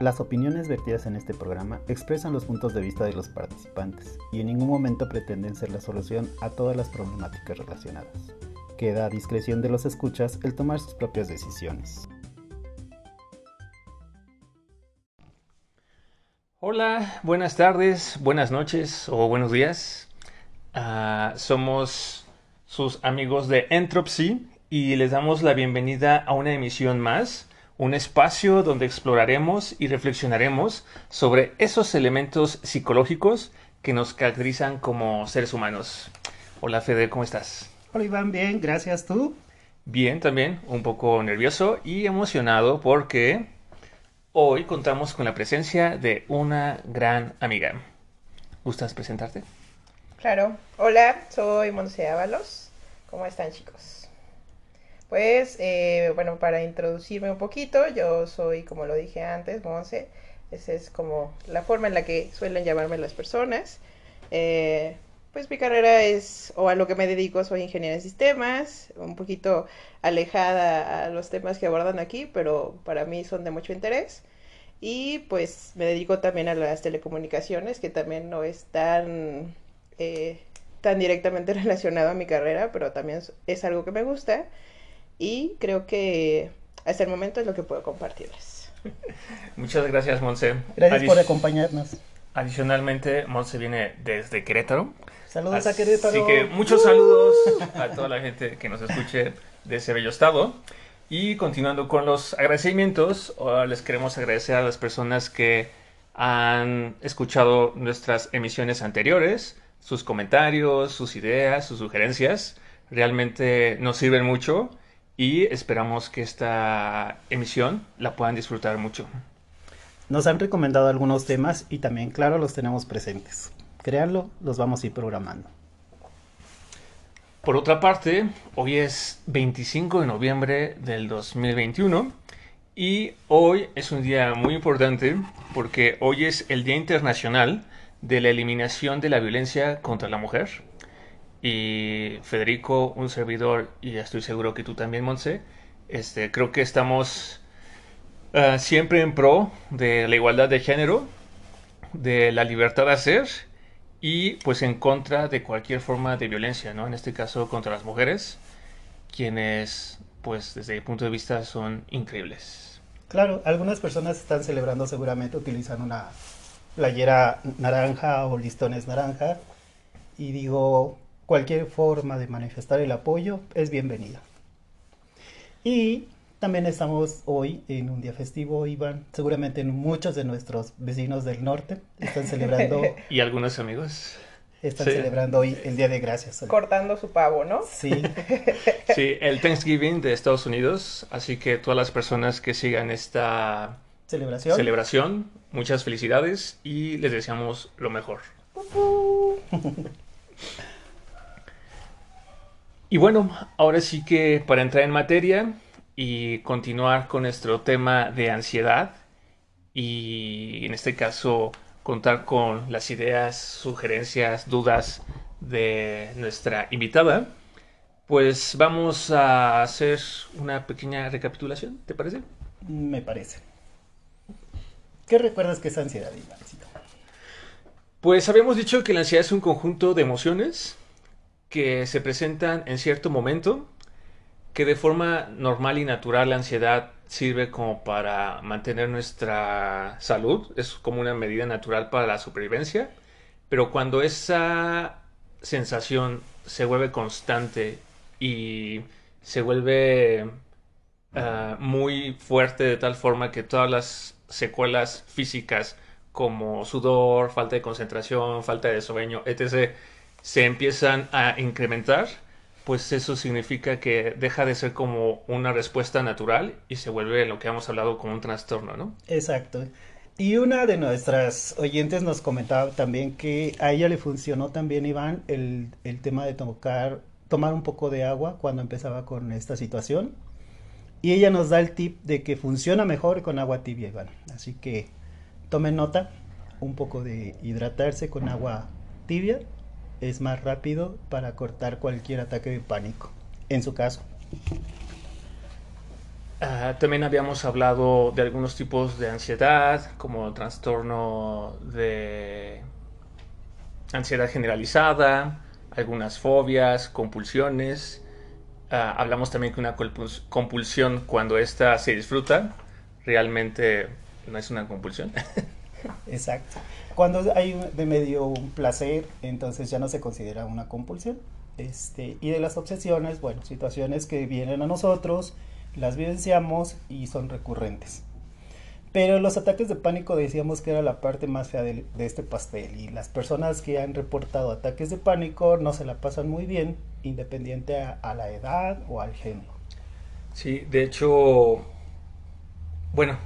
Las opiniones vertidas en este programa expresan los puntos de vista de los participantes y en ningún momento pretenden ser la solución a todas las problemáticas relacionadas. Queda a discreción de los escuchas el tomar sus propias decisiones. Hola, buenas tardes, buenas noches o buenos días. Uh, somos sus amigos de Entropy y les damos la bienvenida a una emisión más un espacio donde exploraremos y reflexionaremos sobre esos elementos psicológicos que nos caracterizan como seres humanos. Hola Fede, ¿cómo estás? Hola Iván, bien, gracias. ¿Tú? Bien, también, un poco nervioso y emocionado porque hoy contamos con la presencia de una gran amiga. ¿Gustas presentarte? Claro. Hola, soy Monse Ábalos. ¿Cómo están chicos? Pues, eh, bueno, para introducirme un poquito, yo soy, como lo dije antes, Monse. Esa es como la forma en la que suelen llamarme las personas. Eh, pues mi carrera es, o a lo que me dedico, soy ingeniera de sistemas, un poquito alejada a los temas que abordan aquí, pero para mí son de mucho interés. Y pues me dedico también a las telecomunicaciones, que también no es tan, eh, tan directamente relacionado a mi carrera, pero también es algo que me gusta y creo que hasta el momento es lo que puedo compartirles. Muchas gracias, Monse. Gracias por acompañarnos. Adicionalmente, Monse viene desde Querétaro. Saludos a Querétaro. Así que muchos saludos a toda la gente que nos escuche de ese bello estado. Y continuando con los agradecimientos, les queremos agradecer a las personas que han escuchado nuestras emisiones anteriores, sus comentarios, sus ideas, sus sugerencias. Realmente nos sirven mucho y esperamos que esta emisión la puedan disfrutar mucho. Nos han recomendado algunos temas y también, claro, los tenemos presentes. Créanlo, los vamos a ir programando. Por otra parte, hoy es 25 de noviembre del 2021 y hoy es un día muy importante porque hoy es el Día Internacional de la Eliminación de la Violencia contra la Mujer y Federico, un servidor, y estoy seguro que tú también, Monse, este, creo que estamos ah, siempre en pro de la igualdad de género, de la libertad de hacer y pues en contra de cualquier forma de violencia, ¿no? En este caso contra las mujeres, quienes pues desde mi punto de vista son increíbles. Claro, algunas personas están celebrando seguramente utilizan una playera naranja o listones naranja y digo, cualquier forma de manifestar el apoyo es bienvenida. Y también estamos hoy en un día festivo, Iván. Seguramente muchos de nuestros vecinos del norte están celebrando. y algunos amigos. Están celebrando hoy el Día de Gracias. Cortando su pavo, ¿no? Sí. sí, el Thanksgiving de Estados Unidos. Así que todas las personas que sigan esta celebración, celebración muchas felicidades y les deseamos lo mejor. Y bueno, ahora sí que para entrar en materia y continuar con nuestro tema de ansiedad y en este caso contar con las ideas, sugerencias, dudas de nuestra invitada, pues vamos a hacer una pequeña recapitulación, ¿te parece? Me parece. ¿Qué recuerdas que es ansiedad, Pues habíamos dicho que la ansiedad es un conjunto de emociones que se presentan en cierto momento, que de forma normal y natural la ansiedad sirve como para mantener nuestra salud, es como una medida natural para la supervivencia, pero cuando esa sensación se vuelve constante y se vuelve ah, muy fuerte de tal forma que todas las secuelas físicas como sudor, falta de concentración, falta de sueño, etc., se empiezan a incrementar, pues eso significa que deja de ser como una respuesta natural y se vuelve lo que hemos hablado como un trastorno, ¿no? Exacto. Y una de nuestras oyentes nos comentaba también que a ella le funcionó también, Iván, el, el tema de tocar, tomar un poco de agua cuando empezaba con esta situación. Y ella nos da el tip de que funciona mejor con agua tibia, Iván. Así que tomen nota, un poco de hidratarse con agua tibia es más rápido para cortar cualquier ataque de pánico, en su caso. Ah, también habíamos hablado de algunos tipos de ansiedad, como trastorno de ansiedad generalizada, algunas fobias, compulsiones. Ah, hablamos también que una compulsión, cuando ésta se disfruta, realmente no es una compulsión. Exacto. Cuando hay de medio un placer, entonces ya no se considera una compulsión. Este, y de las obsesiones, bueno, situaciones que vienen a nosotros, las vivenciamos y son recurrentes. Pero los ataques de pánico decíamos que era la parte más fea de, este pastel y las personas que han reportado ataques de pánico no se la pasan muy bien, independiente a, la edad o al género. Sí, de hecho, bueno,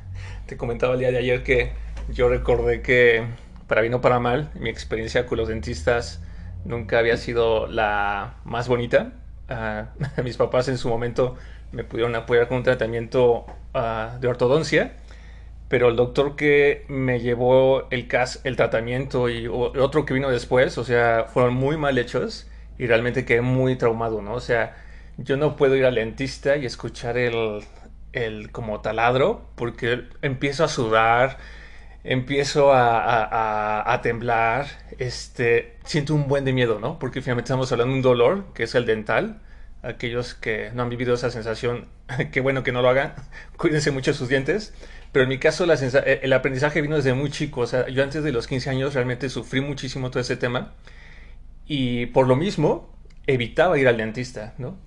te comentaba el día de ayer que yo recordé que, para bien o para mal, mi experiencia con los dentistas nunca había sido la más bonita. Uh, mis papás en su momento me pudieron apoyar con un tratamiento uh, de ortodoncia pero el doctor que me llevó el, cas el tratamiento y otro que vino después, o sea, fueron muy mal hechos y realmente quedé muy traumado, ¿no? O sea, yo no puedo ir al dentista y escuchar el, el como taladro porque empiezo a sudar, empiezo a, temblar, este, siento un buen de miedo, ¿no? Porque finalmente estamos hablando de un dolor, que es el dental. Aquellos que no han vivido esa sensación, qué bueno que no lo hagan, cuídense mucho sus dientes. Pero en mi caso eh, el aprendizaje vino desde muy chico. Yo antes de los 15 años realmente sufrí muchísimo todo ese tema. Y por lo mismo, evitaba ir al dentista, ¿no?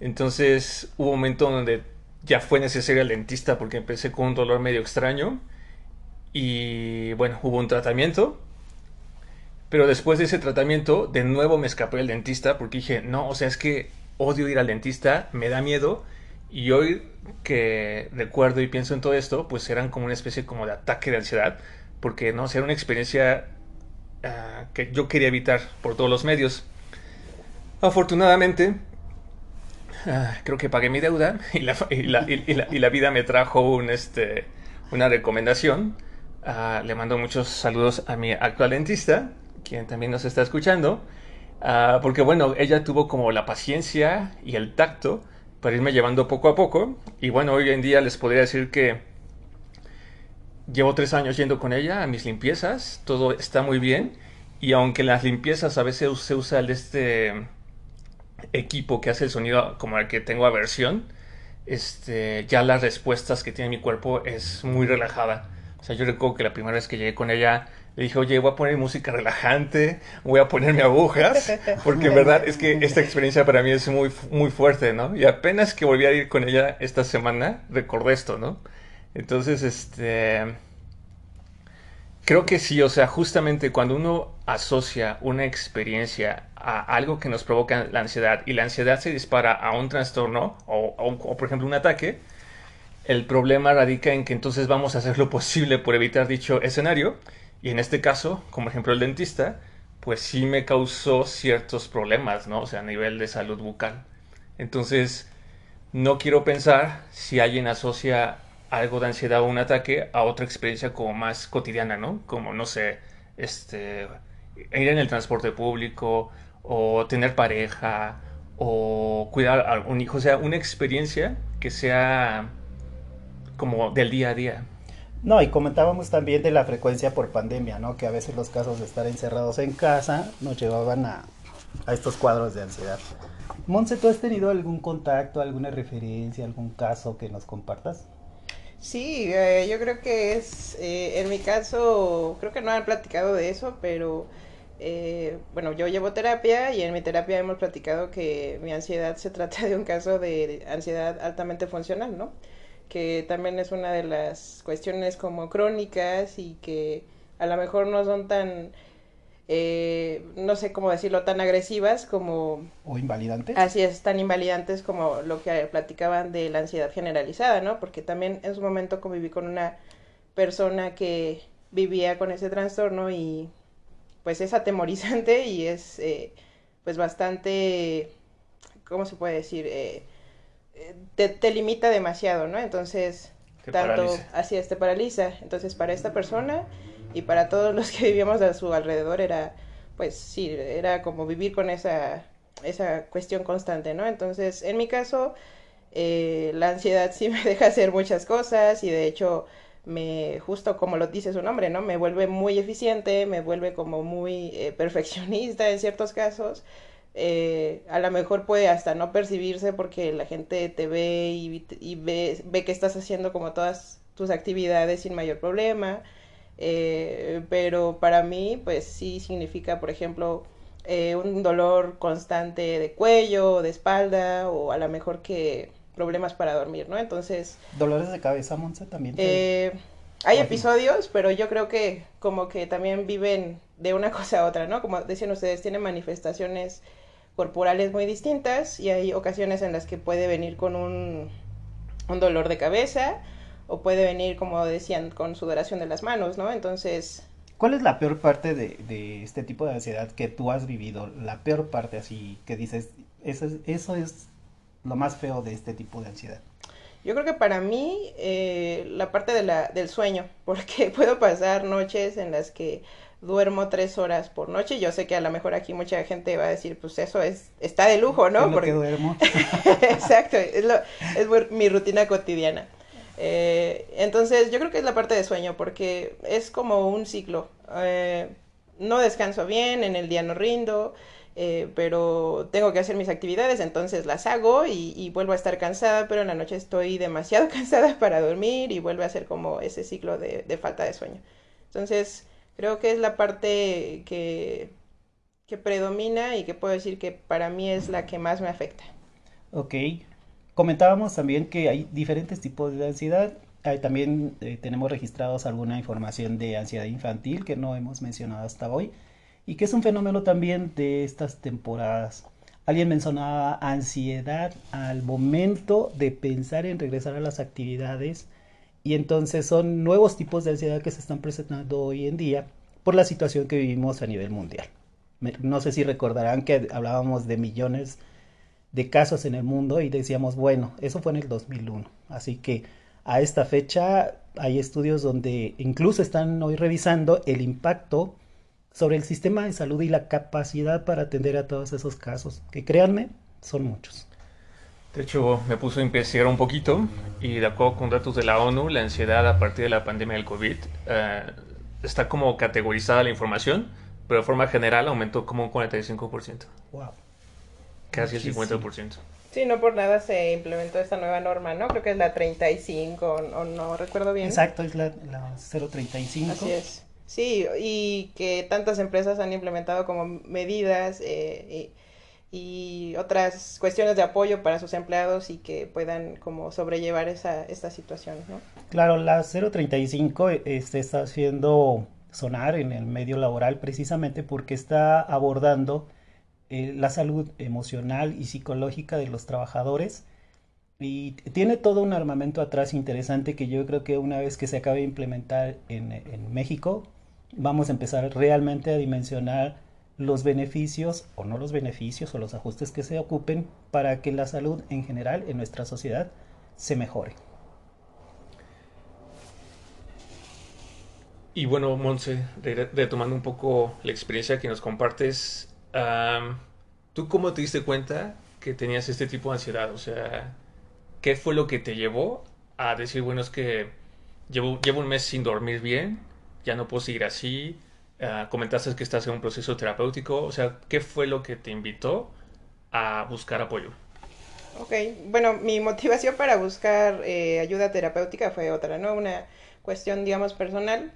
Entonces hubo un momento donde ya fue necesario el dentista porque empecé con un dolor medio extraño. Y bueno, hubo un tratamiento. Pero después de ese tratamiento, de nuevo me escapé del dentista porque dije, no, o sea, es que odio ir al dentista, me da miedo y hoy que recuerdo y pienso en todo esto, pues eran como una especie como de ataque de ansiedad, porque no, era una experiencia ah, que yo quería evitar por todos los medios. Afortunadamente, ah, creo que pagué mi deuda y la, vida me trajo este, una recomendación. Ah, le mando muchos saludos a mi actual dentista, quien también nos está escuchando, porque bueno, ella tuvo como la paciencia y el tacto para irme llevando poco a poco. Y bueno, hoy en día les podría decir que llevo tres años yendo con ella a mis limpiezas, todo está muy bien. Y aunque las limpiezas a veces se usa el este equipo que hace el sonido como el que tengo aversión, este, ya las respuestas que tiene mi cuerpo es muy relajada. O sea, yo recuerdo que la primera vez que llegué con ella le dije, oye, voy a poner música relajante, voy a ponerme agujas, porque en verdad es que esta experiencia para mí es muy, muy fuerte, ¿no? Y apenas que volví a ir con ella esta semana, recordé esto, ¿no? Entonces, este... Creo que sí, o sea, justamente cuando uno asocia una experiencia a algo que nos provoca la ansiedad y la ansiedad se dispara a un trastorno o, o por ejemplo un ataque, el problema radica en que entonces vamos a hacer lo posible por evitar dicho escenario y en este caso, como ejemplo el dentista, pues sí me causó ciertos problemas, ¿no? O sea, a nivel de salud bucal. Entonces, no quiero pensar si alguien asocia algo de ansiedad o un ataque a otra experiencia como más cotidiana, ¿no? Como, no sé, este, ir en el transporte público o tener pareja o cuidar a un hijo, o sea, una experiencia que sea como del día a día. No, y comentábamos también de la frecuencia por pandemia, ¿no? Que a veces los casos de estar encerrados en casa nos llevaban a, estos cuadros de ansiedad. Monse, ¿tú has tenido algún contacto, alguna referencia, algún caso que nos compartas? Sí, eh, yo creo que es, eh, en mi caso, creo que no han platicado de eso, pero eh, bueno, yo llevo terapia y en mi terapia hemos platicado que mi ansiedad se trata de un caso de ansiedad altamente funcional, ¿no? Que también es una de las cuestiones como crónicas y que a lo mejor no son tan, eh, no sé cómo decirlo, tan agresivas como... O invalidantes. Así es, tan invalidantes como lo que platicaban de la ansiedad generalizada, ¿no? Porque también en su momento conviví con una persona que vivía con ese trastorno y pues es atemorizante y es eh, pues bastante, ¿cómo se puede decir? Eh, te, limita demasiado, ¿no? Entonces, tanto así es, te paraliza. Entonces, para esta persona y para todos los que vivíamos a su alrededor era, pues sí, era como vivir con esa, esa cuestión constante, ¿no? Entonces, en mi caso, Eh, la ansiedad sí me deja hacer muchas cosas y de hecho me, justo como lo dice su nombre, ¿no? Me vuelve muy eficiente, me vuelve como muy eh, perfeccionista en ciertos casos. Eh, a lo mejor puede hasta no percibirse porque la gente te ve y, y ve, ve, que estás haciendo como todas tus actividades sin mayor problema. Eh, pero para mí, pues sí significa, por ejemplo, eh, un dolor constante de cuello, de espalda, o a lo mejor que problemas para dormir, ¿no? Entonces... ¿Dolores de cabeza, Monse, también? Eh, hay episodios, pero yo creo que como que también viven de una cosa a otra, ¿no? Como decían ustedes, tienen manifestaciones corporales muy distintas y hay ocasiones en las que puede venir con un, un dolor de cabeza o puede venir, como decían, con sudoración de las manos, ¿no? Entonces... ¿Cuál es la peor parte de, de este tipo de ansiedad que tú has vivido? La peor parte así que dices, eso es, eso es lo más feo de este tipo de ansiedad. Yo creo que para mí eh, la parte de la, del sueño, porque puedo pasar noches en las que duermo tres horas por noche. Yo sé que a lo mejor aquí mucha gente va a decir, pues eso es está de lujo, ¿no? Es lo porque que duermo. Exacto, es, lo, es mi rutina cotidiana. Eh, entonces yo creo que es la parte de sueño porque es como un ciclo. Eh, no descanso bien, en el día no rindo, eh, pero tengo que hacer mis actividades, entonces las hago y, y, vuelvo a estar cansada, pero en la noche estoy demasiado cansada para dormir y vuelve a ser como ese ciclo de, de falta de sueño. Entonces creo que es la parte que, que predomina y que puedo decir que para mí es la que más me afecta. Ok, Comentábamos también que hay diferentes tipos de ansiedad. Hay, también eh, tenemos registrados alguna información de ansiedad infantil que no hemos mencionado hasta hoy y que es un fenómeno también de estas temporadas. Alguien mencionaba ansiedad al momento de pensar en regresar a las actividades y entonces son nuevos tipos de ansiedad que se están presentando hoy en día por la situación que vivimos a nivel mundial. No sé si recordarán que hablábamos de millones de casos en el mundo y decíamos, bueno, eso fue en el 2001. Así que a esta fecha hay estudios donde incluso están hoy revisando el impacto sobre el sistema de salud y la capacidad para atender a todos esos casos, que créanme, son muchos. De hecho, me puso a investigar un poquito y de acuerdo con datos de la ONU, la ansiedad a partir de la pandemia del COVID eh, está como categorizada la información, pero de forma general aumentó como un 45%. Wow. Casi el 50%. Sí, no por nada se implementó esta nueva norma, ¿no? Creo que es la 35 o, o no recuerdo bien. Exacto, es la, la 035. Así es. Sí, y que tantas empresas han implementado como medidas eh, y, y, otras cuestiones de apoyo para sus empleados y que puedan como sobrellevar esa, esta situación, ¿no? Claro, la 035 este, está haciendo sonar en el medio laboral precisamente porque está abordando eh, la salud emocional y psicológica de los trabajadores. Y tiene todo un armamento atrás interesante que yo creo que una vez que se acabe de implementar en, en México, vamos a empezar realmente a dimensionar los beneficios o no los beneficios o los ajustes que se ocupen para que la salud en general en nuestra sociedad se mejore. Y bueno, Monse, retomando un poco la experiencia que nos compartes, ¿Tú cómo te diste cuenta que tenías este tipo de ansiedad? O sea, ¿qué fue lo que te llevó a decir, bueno, es que llevo, llevo un mes sin dormir bien, ya no puedo seguir así? Uh, comentaste que estás en un proceso terapéutico. O sea, ¿qué fue lo que te invitó a buscar apoyo? Ok, bueno, mi motivación para buscar eh, ayuda terapéutica fue otra, ¿no? Una cuestión, digamos, personal.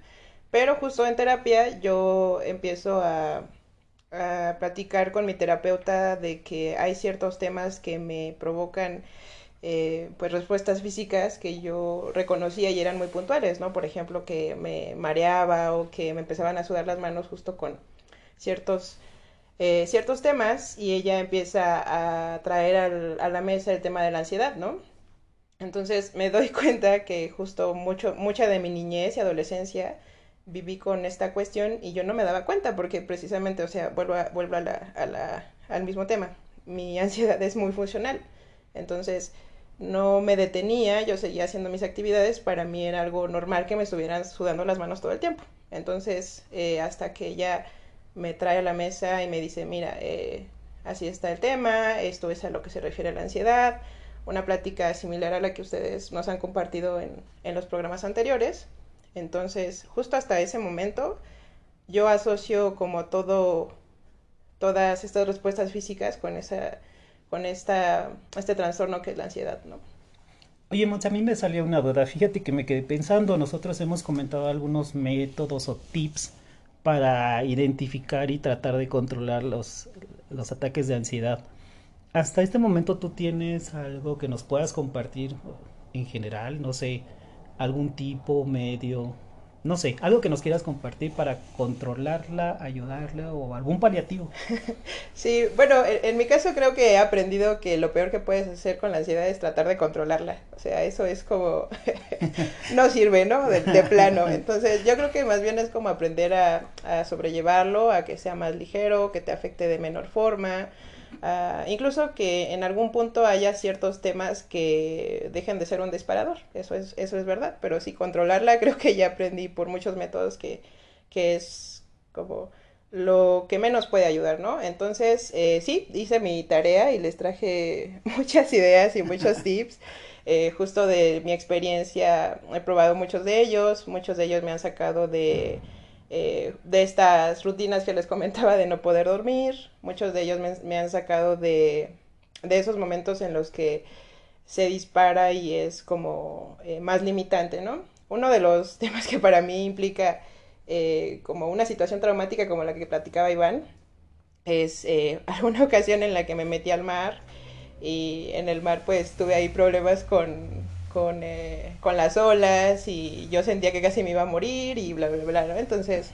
Pero justo en terapia yo empiezo a a platicar con mi terapeuta de que hay ciertos temas que me provocan eh, pues respuestas físicas que yo reconocía y eran muy puntuales, ¿no? Por ejemplo, que me mareaba o que me empezaban a sudar las manos justo con ciertos, eh, ciertos temas y ella empieza a traer al, a la mesa el tema de la ansiedad, ¿no? Entonces me doy cuenta que justo mucho, mucha de mi niñez y adolescencia viví con esta cuestión y yo no me daba cuenta porque precisamente, o sea, vuelvo, a, vuelvo a al mismo tema. Mi ansiedad es muy funcional. Entonces, no me detenía, yo seguía haciendo mis actividades, para mí era algo normal que me estuvieran sudando las manos todo el tiempo. Entonces, eh, hasta que ella me trae a la mesa y me dice, mira, eh, así está el tema, esto es a lo que se refiere a la ansiedad, una plática similar a la que ustedes nos han compartido en, en los programas anteriores. Entonces, justo hasta ese momento, yo asocio como todo, todas estas respuestas físicas con esa, con este trastorno que es la ansiedad, ¿no? Oye, Monse, a mí me salió una duda. Fíjate que me quedé pensando, nosotros hemos comentado algunos métodos o tips para identificar y tratar de controlar los, los ataques de ansiedad. Hasta este momento tú tienes algo que nos puedas compartir en general, no sé, algún tipo, medio, no sé, algo que nos quieras compartir para controlarla, ayudarla o algún paliativo. Sí, bueno, en, mi caso creo que he aprendido que lo peor que puedes hacer con la ansiedad es tratar de controlarla. O sea, eso es como, no sirve, ¿no? De, plano. Entonces, yo creo que más bien es como aprender a, a sobrellevarlo, a que sea más ligero, que te afecte de menor forma Uh, incluso que en algún punto haya ciertos temas que dejen de ser un disparador, eso es, eso es verdad, pero sí controlarla creo que ya aprendí por muchos métodos que, que es como lo que menos puede ayudar, ¿no? Entonces, eh, sí, hice mi tarea y les traje muchas ideas y muchos tips. Eh, justo de mi experiencia, he probado muchos de ellos, muchos de ellos me han sacado de eh, de estas rutinas que les comentaba de no poder dormir. Muchos de ellos me, han sacado de, de, esos momentos en los que se dispara y es como eh, más limitante, ¿no? Uno de los temas que para mí implica eh, como una situación traumática como la que platicaba Iván es alguna ocasión en la que me metí al mar y en el mar pues tuve ahí problemas con con, eh, con las olas y yo sentía que casi me iba a morir y bla, bla, bla, ¿no? Entonces,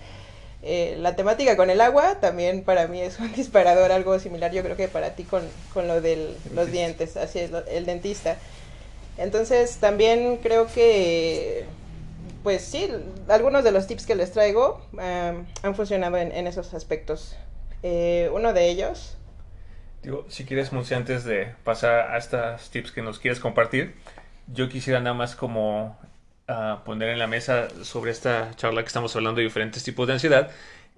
eh, la temática con el agua también para mí es un disparador, algo similar yo creo que para ti con, con lo de los dientes, así es, el dentista. Entonces, también creo que, pues sí, algunos de los tips que les traigo han funcionado en, en esos aspectos. Eh, uno de ellos... Digo, si quieres, Monse, antes de pasar a estos tips que nos quieres compartir, yo quisiera nada más como uh, poner en la mesa sobre esta charla que estamos hablando de diferentes tipos de ansiedad,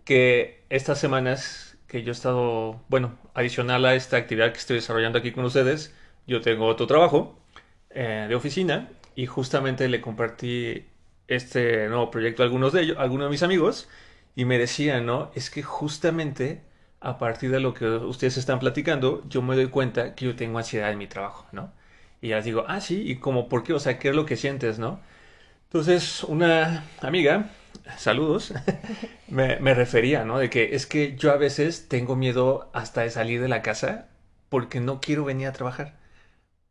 que estas semanas que yo he estado, bueno, adicional a esta actividad que estoy desarrollando aquí con ustedes, yo tengo otro trabajo eh, de oficina y justamente le compartí este nuevo proyecto a algunos de ellos, a algunos de mis amigos, y me decían, ¿no? Es que justamente a partir de lo que ustedes están platicando, yo me doy cuenta que yo tengo ansiedad en mi trabajo, ¿no? Y ya les digo, ah, sí, ¿y como por qué? O sea, ¿qué es lo que sientes, no? Entonces, una amiga, saludos, me, me refería, ¿no? De que es que yo a veces tengo miedo hasta de salir de la casa porque no quiero venir a trabajar.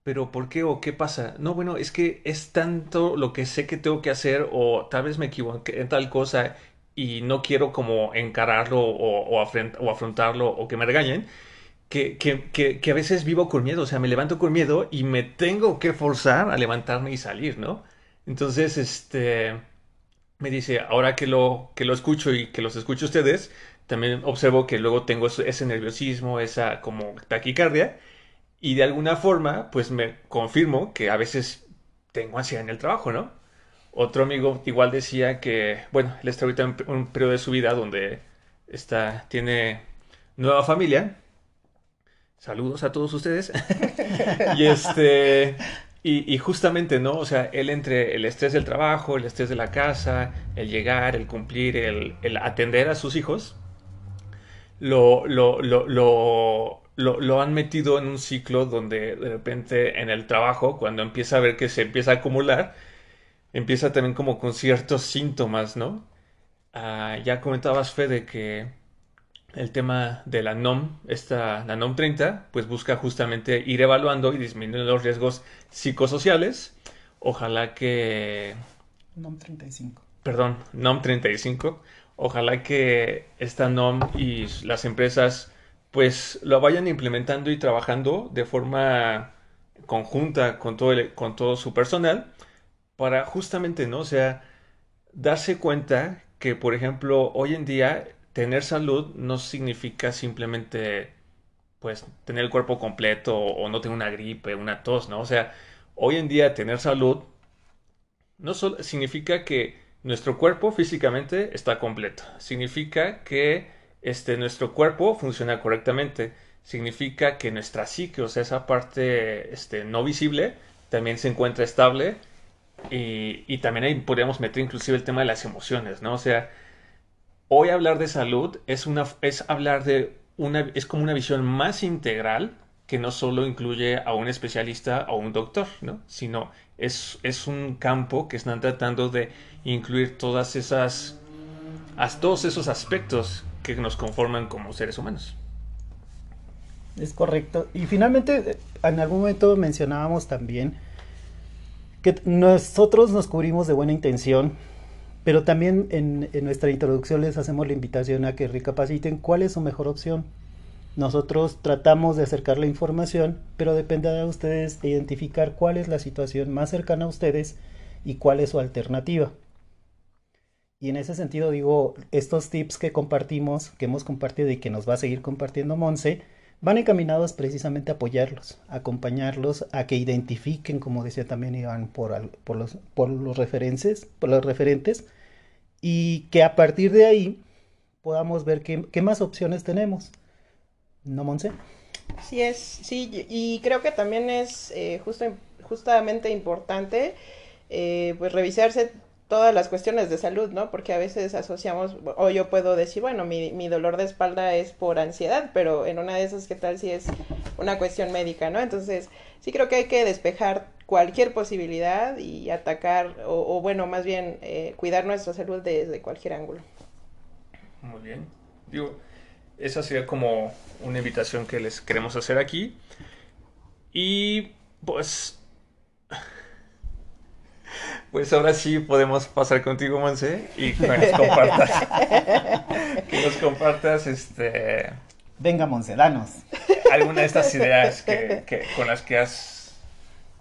Pero ¿por qué o qué pasa? No, bueno, es que es tanto lo que sé que tengo que hacer o tal vez me equivoqué en tal cosa y no quiero como encararlo o, o, afrontarlo o que me regañen que, que, que, a veces vivo con miedo, o sea, me levanto con miedo y me tengo que forzar a levantarme y salir, ¿no? Entonces, este, me dice, ahora que lo, que lo escucho y que los escucho ustedes, también observo que luego tengo ese nerviosismo, esa como taquicardia, y de alguna forma, pues me confirmo que a veces tengo ansiedad en el trabajo, ¿no? Otro amigo igual decía que, bueno, él está ahorita en un periodo de su vida donde está, tiene nueva familia Saludos a todos ustedes. y este. Y, justamente, ¿no? O sea, él entre el estrés del trabajo, el estrés de la casa, el llegar, el cumplir, el, atender a sus hijos, lo, lo, lo, lo, lo han metido en un ciclo donde de repente en el trabajo, cuando empieza a ver que se empieza a acumular, empieza también como con ciertos síntomas, ¿no? Ah, ya comentabas, Fede, que el tema de la NOM, esta, la NOM 30, pues busca justamente ir evaluando y disminuyendo los riesgos psicosociales. Ojalá que... NOM 35. Perdón, NOM 35. Ojalá que esta NOM y las empresas pues lo vayan implementando y trabajando de forma conjunta con todo, con todo su personal para justamente, ¿no? O sea, darse cuenta que, por ejemplo, hoy en día tener salud no significa simplemente pues tener el cuerpo completo o, no tener una gripe, una tos, ¿no? O sea, hoy en día tener salud no solo significa que nuestro cuerpo físicamente está completo, significa que este, nuestro cuerpo funciona correctamente, significa que nuestra psique, o sea, esa parte este, no visible, también se encuentra estable y, y, también ahí podríamos meter inclusive el tema de las emociones, ¿no? O sea, hoy hablar de salud es, una, es hablar de una, es como una visión más integral que no solo incluye a un especialista o un doctor, ¿no? Sino es, es un campo que están tratando de incluir todas esas, todos esos aspectos que nos conforman como seres humanos. Es correcto. Y finalmente, en algún momento mencionábamos también que nosotros nos cubrimos de buena intención, pero también en, nuestra introducción les hacemos la invitación a que recapaciten cuál es su mejor opción. Nosotros tratamos de acercar la información, pero depende de ustedes identificar cuál es la situación más cercana a ustedes y cuál es su alternativa. Y en ese sentido digo, estos tips que compartimos, que hemos compartido y que nos va a seguir compartiendo Monse, van encaminados precisamente a apoyarlos, a acompañarlos, a que identifiquen, como decía también Iván, por, los, por los referentes, por los referentes, y que a partir de ahí podamos ver qué, qué más opciones tenemos. ¿No, Monse? Sí, es, sí, y creo que también es eh, justo, justamente importante eh, pues revisarse todas las cuestiones de salud, ¿no? Porque a veces asociamos, o yo puedo decir, bueno, mi, dolor de espalda es por ansiedad, pero en una de esas, ¿qué tal si es una cuestión médica, ¿no? Entonces, sí creo que hay que despejar cualquier posibilidad y atacar, o, o bueno, más bien eh, cuidar nuestra salud desde cualquier ángulo. Muy bien. Digo, esa sería como una invitación que les queremos hacer aquí. Y pues pues ahora sí podemos pasar contigo, Monse, y que nos compartas. que nos compartas, este. Venga, Monse, danos. Alguna de estas ideas que, que con las que has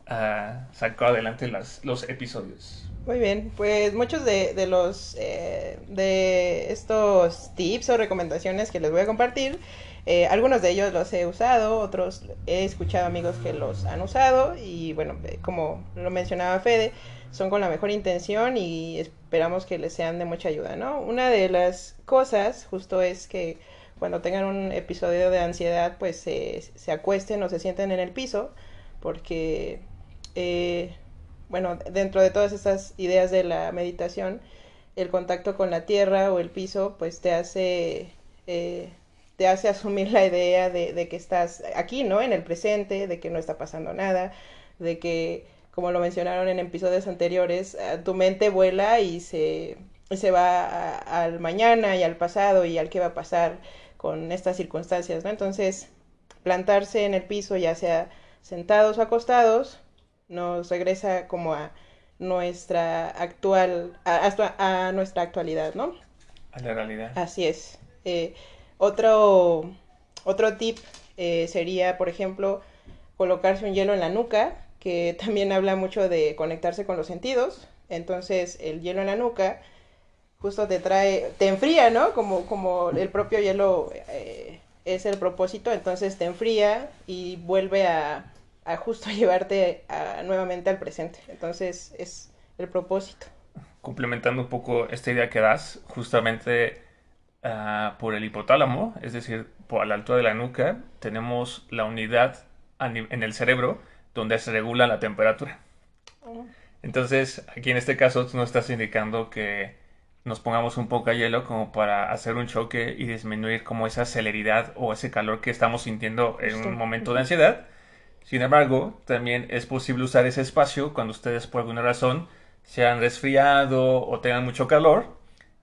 uh, sacado adelante las, los episodios. Muy bien, pues muchos de, de los eh, de estos tips o recomendaciones que les voy a compartir, eh, algunos de ellos los he usado, otros he escuchado amigos que los han usado y bueno, eh, como lo mencionaba Fede, son con la mejor intención y esperamos que les sean de mucha ayuda, ¿no? Una de las cosas justo es que cuando tengan un episodio de ansiedad, pues se acuesten o se sienten en el piso, porque, eh, bueno, dentro de todas estas ideas de la meditación, el contacto con la tierra o el piso, pues te hace... Eh, te hace asumir la idea de, de que estás aquí, ¿no? En el presente, de que no está pasando nada, de que como lo mencionaron en episodios anteriores, eh, tu mente vuela y se, se va a, al mañana y al pasado y al que va a pasar con estas circunstancias, ¿no? Entonces, plantarse en el piso, ya sea sentados o acostados, nos regresa como a nuestra actual, a, a nuestra actualidad, ¿no? A la realidad. Así es. Eh, otro, otro tip eh, sería, por ejemplo, colocarse un hielo en la nuca que también habla mucho de conectarse con los sentidos. Entonces el hielo en la nuca justo te trae, te enfría, ¿no? Como, como el propio hielo eh, es el propósito, entonces te enfría y vuelve a, a justo llevarte a, nuevamente al presente. Entonces es el propósito. Complementando un poco esta idea que das, justamente uh, por el hipotálamo, es decir, por a la altura de la nuca, tenemos la unidad en el cerebro donde se regula la temperatura. Entonces, aquí en este caso tú nos estás indicando que nos pongamos un poco a hielo como para hacer un choque y disminuir como esa celeridad o ese calor que estamos sintiendo en un momento de ansiedad. Sin embargo, también es posible usar ese espacio cuando ustedes por alguna razón se han resfriado o tengan mucho calor.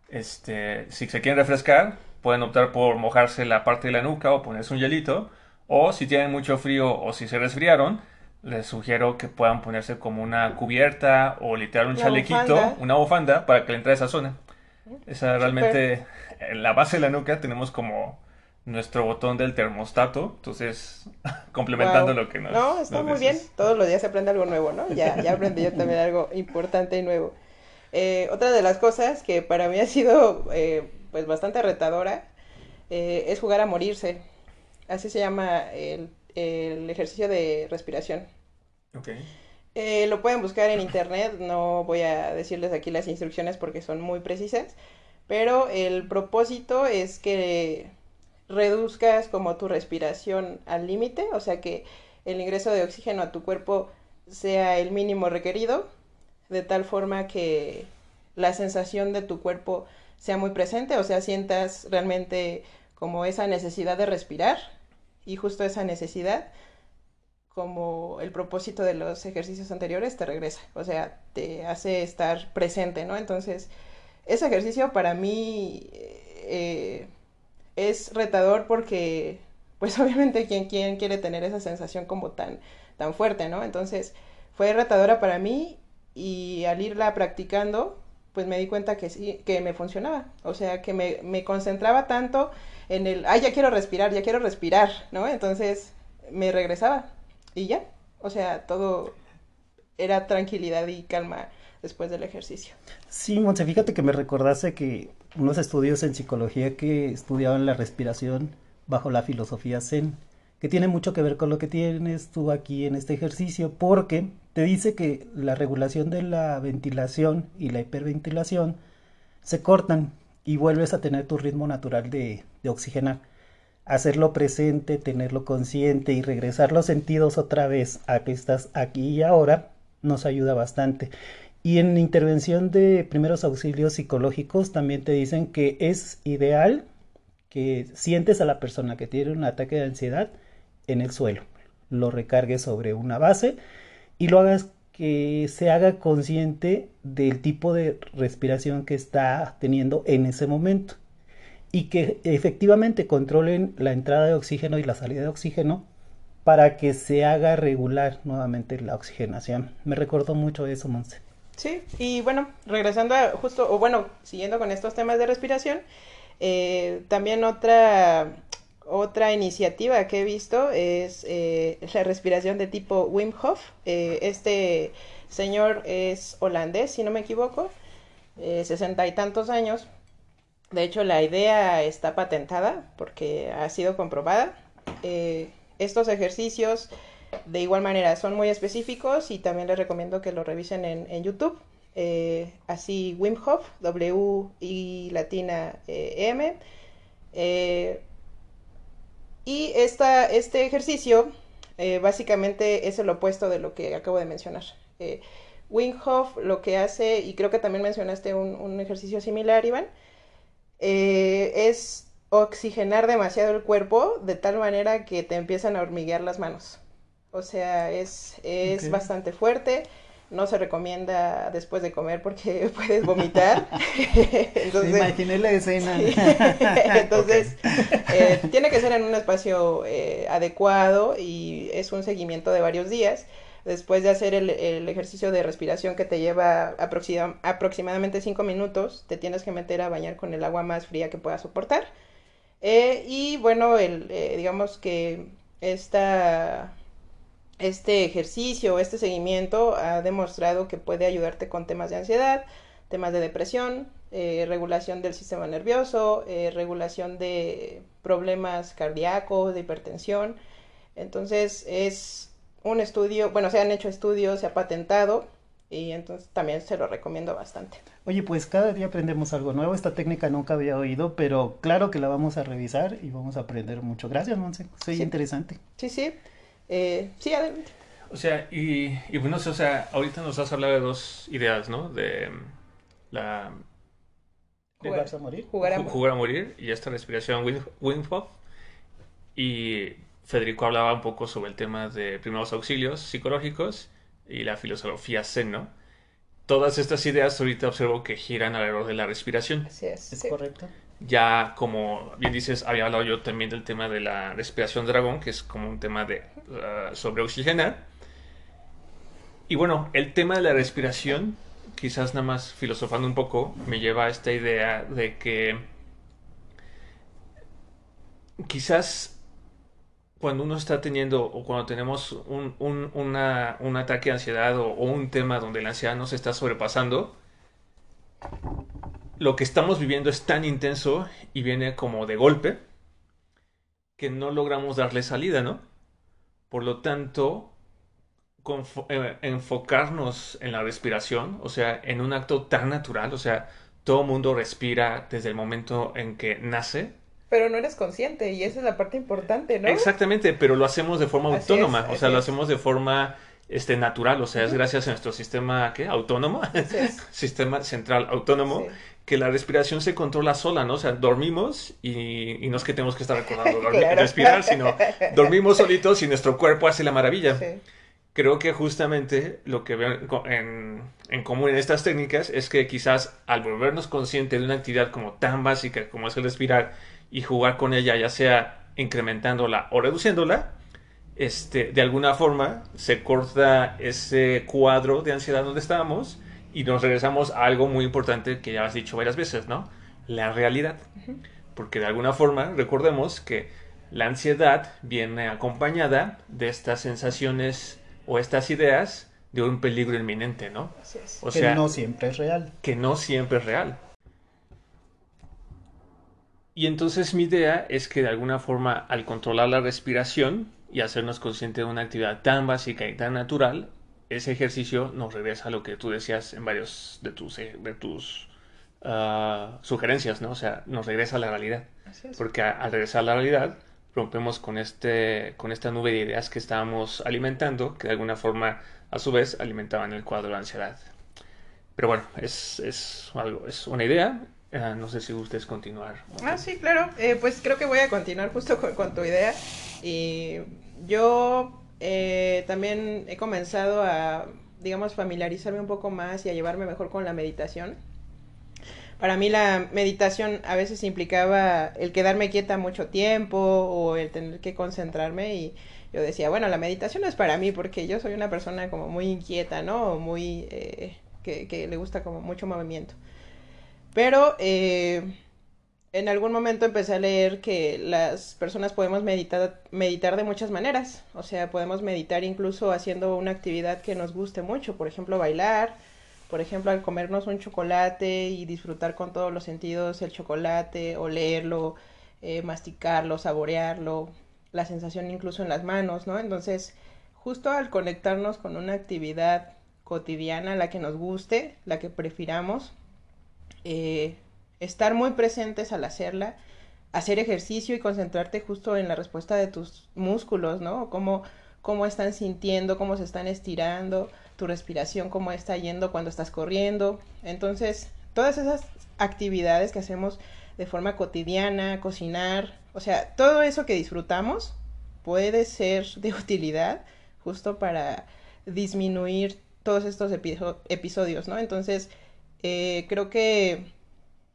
Este, si se quieren refrescar, pueden optar por mojarse la parte de la nuca o ponerse un hielito. O si tienen mucho frío o si se resfriaron, les sugiero que puedan ponerse como una cubierta o literal un chalequito, una bufanda para que le entre a esa zona. Esa realmente, en la base de la nuca tenemos como nuestro botón del termostato, entonces complementando lo que nos... No, está muy bien, todos los días se aprende algo nuevo, ¿no? Ya, ya aprendí yo también algo importante y nuevo. Eh, otra de las cosas que para mí ha sido eh, pues bastante retadora eh, es jugar a morirse. Así se llama el el ejercicio de respiración. Eh, lo pueden buscar en internet, no voy a decirles aquí las instrucciones porque son muy precisas, pero el propósito es que reduzcas como tu respiración al límite, o sea que el ingreso de oxígeno a tu cuerpo sea el mínimo requerido, de tal forma que la sensación de tu cuerpo sea muy presente, o sea, sientas realmente como esa necesidad de respirar y justo esa necesidad, como el propósito de los ejercicios anteriores, te regresa, o sea, te hace estar presente, ¿no? Entonces, ese ejercicio para mí eh, es retador porque, pues obviamente, quien, quien quiere tener esa sensación como tan, tan fuerte, ¿no? Entonces, fue retadora para mí y al irla practicando, pues me di cuenta que sí, que me funcionaba. O sea, que me, me concentraba tanto en el, ay, ya quiero respirar, ya quiero respirar, ¿no? Entonces me regresaba y ya. O sea, todo era tranquilidad y calma después del ejercicio. Sí, Monse, fíjate que me recordase que unos estudios en psicología que estudiaban la respiración bajo la filosofía zen, que tiene mucho que ver con lo que tienes tú aquí en este ejercicio, porque te dice que la regulación de la ventilación y la hiperventilación se cortan y vuelves a tener tu ritmo natural de, de oxigenar. Hacerlo presente, tenerlo consciente y regresar los sentidos otra vez a que estás aquí y ahora nos ayuda bastante. Y en intervención de primeros auxilios psicológicos también te dicen que es ideal que sientes a la persona que tiene un ataque de ansiedad en el suelo, lo recargues sobre una base y lo hagas que se haga consciente del tipo de respiración que está teniendo en ese momento y que efectivamente controlen la entrada de oxígeno y la salida de oxígeno para que se haga regular nuevamente la oxigenación. Me recordó mucho eso, Monse. Sí, y bueno, regresando a justo, o bueno, siguiendo con estos temas de respiración, eh, también otra, otra iniciativa que he visto es eh, la respiración de tipo Wim Hof. Eh, este señor es holandés, si no me equivoco, sesenta y tantos años. De hecho, la idea está patentada porque ha sido comprobada. estos ejercicios de igual manera, son muy específicos y también les recomiendo que lo revisen en, YouTube. Eh, así Wim Hof, W y latina eh, M. Eh, y esta, este ejercicio básicamente es el opuesto de lo que acabo de mencionar. Wim Hof lo que hace, y creo que también mencionaste un, un ejercicio similar, Iván, es oxigenar demasiado el cuerpo de tal manera que te empiezan a hormiguear las manos. O sea, es, es bastante fuerte. No se recomienda después de comer porque puedes vomitar. Entonces, imaginé la escena. Entonces, eh, tiene que ser en un espacio eh, adecuado y es un seguimiento de varios días. Después de hacer el, el ejercicio de respiración que te lleva aproximadamente cinco minutos, te tienes que meter a bañar con el agua más fría que puedas soportar. Eh, y bueno, el, digamos que esta este ejercicio, este seguimiento ha demostrado que puede ayudarte con temas de ansiedad, temas de depresión, eh, regulación del sistema nervioso, eh, regulación de problemas cardíacos, de hipertensión. Entonces es un estudio, bueno, se han hecho estudios, se ha patentado y entonces también se lo recomiendo bastante. Oye, pues cada día aprendemos algo nuevo. Esta técnica nunca había oído, pero claro que la vamos a revisar y vamos a aprender mucho. Gracias, Monse. Soy interesante. Sí, sí. Eh, sí, adelante. O sea, y, y bueno, o sea, ahorita nos has hablado de dos ideas, ¿no? De mm, la... Jugar a morir. Jugar a, morir y esta respiración Wim Y Federico hablaba un poco sobre el tema de primeros auxilios psicológicos y la filosofía zen, ¿no? Todas estas ideas ahorita observo que giran alrededor de la respiración. Así es. Es correcto ya como bien dices, había hablado yo también del tema de la respiración dragón, que es como un tema de uh, sobre oxigenar. Y bueno, el tema de la respiración, quizás nada más filosofando un poco, me lleva a esta idea de que quizás cuando uno está teniendo o cuando tenemos un, un, un ataque de ansiedad o, o un tema donde la ansiedad nos está sobrepasando, lo que estamos viviendo es tan intenso y viene como de golpe que no logramos darle salida, ¿no? Por lo tanto, eh, enfocarnos en la respiración, o sea, en un acto tan natural, o sea, todo mundo respira desde el momento en que nace, pero no eres consciente y esa es la parte importante, ¿no? Exactamente, pero lo hacemos de forma Así autónoma, es, o sea, lo hacemos de forma este, natural, o sea, es gracias a nuestro sistema ¿qué? autónomo, sistema central autónomo, Sí. Que la respiración se controla sola, ¿no? O sea, dormimos y, y no es que tenemos que estar recordando dormir- Claro. respirar, sino dormimos solitos y nuestro cuerpo hace la maravilla. Sí. Creo que justamente lo que veo en- en común en estas técnicas es que quizás al volvernos conscientes de una actividad como tan básica como es el respirar y jugar con ella, ya sea incrementándola o reduciéndola, este, de alguna forma se corta ese cuadro de ansiedad donde estábamos y nos regresamos a algo muy importante que ya has dicho varias veces, ¿no? La realidad. Porque de alguna forma recordemos que la ansiedad viene acompañada de estas sensaciones o estas ideas de un peligro inminente, ¿no? Así es. O que sea, no siempre es real. que no siempre es real. Y entonces mi idea es que de alguna forma al controlar la respiración y hacernos conscientes de una actividad tan básica y tan natural, ese ejercicio nos regresa a lo que tú decías en varios de tus, eh, de tus ah, sugerencias, ¿no? O sea, nos regresa a la realidad. Así es. Porque a- al regresar a la realidad, rompemos con, este, con esta nube de ideas que estábamos alimentando, que de alguna forma, a su vez, alimentaban el cuadro de ansiedad. Pero bueno, es, es algo, es una idea. Ah, no sé si gustes continuar. Ah, sí, claro. Eh, pues creo que voy a continuar justo con, con tu idea. Y yo eh, también he comenzado a, digamos, familiarizarme un poco más y a llevarme mejor con la meditación. Para mí la meditación a veces implicaba el quedarme quieta mucho tiempo o el tener que concentrarme y yo decía, bueno, la meditación es para mí porque yo soy una persona como muy inquieta, ¿no? Muy, eh, que, que le gusta como mucho movimiento. Pero eh, en algún momento empecé a leer que las personas podemos meditar, meditar de muchas maneras. O sea, podemos meditar incluso haciendo una actividad que nos guste mucho. Por ejemplo, bailar. Por ejemplo, al comernos un chocolate y disfrutar con todos los sentidos el chocolate, olerlo, eh, masticarlo, saborearlo, la sensación incluso en las manos, ¿no? Entonces, justo al conectarnos con una actividad cotidiana, la que nos guste, la que prefiramos, eh, estar muy presentes al hacerla, hacer ejercicio y concentrarte justo en la respuesta de tus músculos, ¿no? Cómo, cómo están sintiendo, cómo se están estirando, tu respiración, cómo está yendo cuando estás corriendo. Entonces, todas esas actividades que hacemos de forma cotidiana, cocinar, o sea, todo eso que disfrutamos puede ser de utilidad justo para disminuir todos estos episo- episodios, ¿no? Entonces, eh, creo que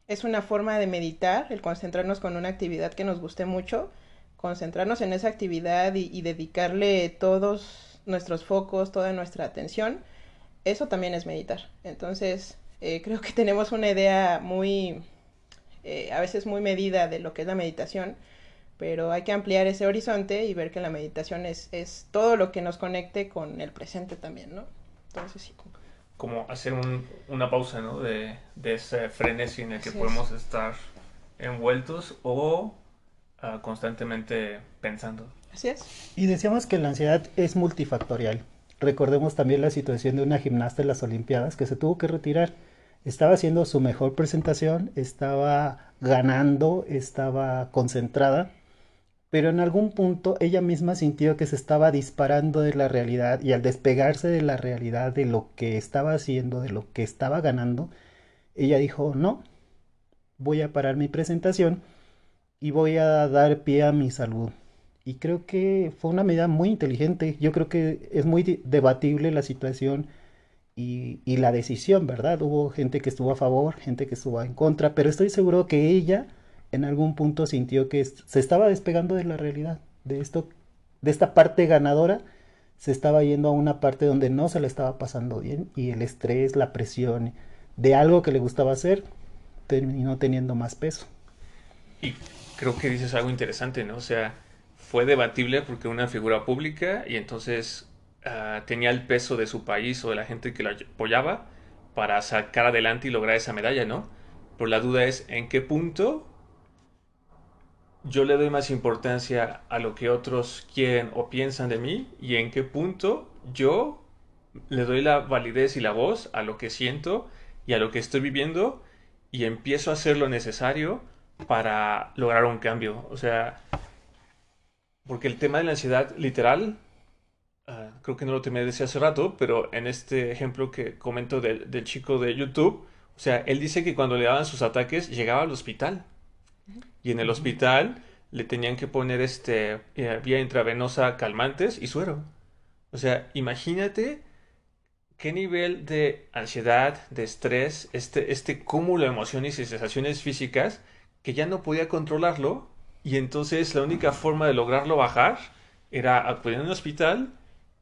es una forma de meditar, el concentrarnos con una actividad que nos guste mucho, concentrarnos en esa actividad y, y dedicarle todos nuestros focos, toda nuestra atención, eso también es meditar. Entonces, eh, creo que tenemos una idea muy, eh, a veces muy medida de lo que es la meditación, pero hay que ampliar ese horizonte y ver que la meditación es, es todo lo que nos conecte con el presente también, ¿no? Entonces, sí. Como hacer un- una pausa, ¿no? De, de ese frenesí en el que Así es. podemos estar envueltos o ah, constantemente pensando. Así es. Y decíamos que la ansiedad es multifactorial. Recordemos también la situación de una gimnasta en las Olimpiadas que se tuvo que retirar. Estaba haciendo su mejor presentación, estaba ganando, estaba concentrada, pero en algún punto ella misma sintió que se estaba disparando de la realidad y al despegarse de la realidad de lo que estaba haciendo, de lo que estaba ganando, ella dijo, no, voy a parar mi presentación y voy a dar pie a mi salud. Y creo que fue una medida muy inteligente. Yo creo que es muy de- debatible la situación y, y la decisión, ¿verdad? Hubo gente que estuvo a favor, gente que estuvo en contra, pero estoy seguro que ella en algún punto sintió que se estaba despegando de la realidad, de esto, de esta parte ganadora, se estaba yendo a una parte donde no se le estaba pasando bien y el estrés, la presión de algo que le gustaba hacer terminó teniendo más peso. Y creo que dices algo interesante, ¿no? O sea, fue debatible porque una figura pública y entonces ah, tenía el peso de su país o de la gente que lo apoyaba para sacar adelante y lograr esa medalla, ¿no? Pero la duda es en qué punto yo le doy más importancia a lo que otros quieren o piensan de mí y en qué punto yo le doy la validez y la voz a lo que siento y a lo que estoy viviendo y empiezo a hacer lo necesario para lograr un cambio. O sea, porque el tema de la ansiedad literal, ah, creo que no lo terminé de hace rato, pero en este ejemplo que comento del chico de YouTube, o sea, él dice que cuando le daban sus ataques llegaba al hospital. Y en el hospital le tenían que poner este eh, vía intravenosa calmantes y suero. O sea, imagínate qué nivel de ansiedad, de estrés, este, este cúmulo de emociones y sensaciones físicas que ya no podía controlarlo y entonces la única forma de lograrlo bajar era acudir a un hospital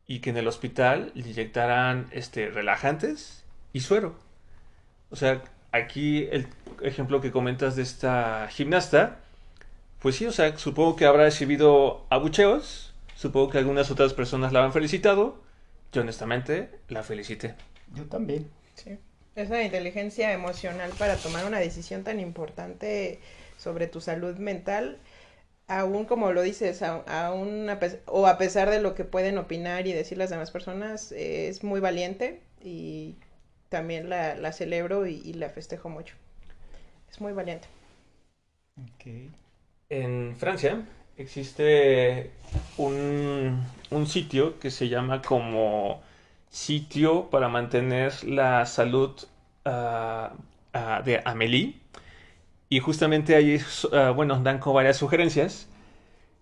y que en el hospital le inyectaran este, relajantes y suero. O sea, aquí el ejemplo que comentas de esta gimnasta, pues sí, o sea, supongo que habrá recibido abucheos, supongo que algunas otras personas la han felicitado, yo honestamente la felicité. Yo también. Sí. Esa inteligencia emocional para tomar una decisión tan importante sobre tu salud mental, aún como lo dices, aún a, o a pesar de lo que pueden opinar y decir las demás personas, es muy valiente y también la, la celebro y, y, la festejo mucho. Es muy valiente. Okay. En Francia existe un, un sitio que se llama como sitio para mantener la salud uh, uh, de Amélie. Y justamente ahí, uh, bueno, dan como varias sugerencias.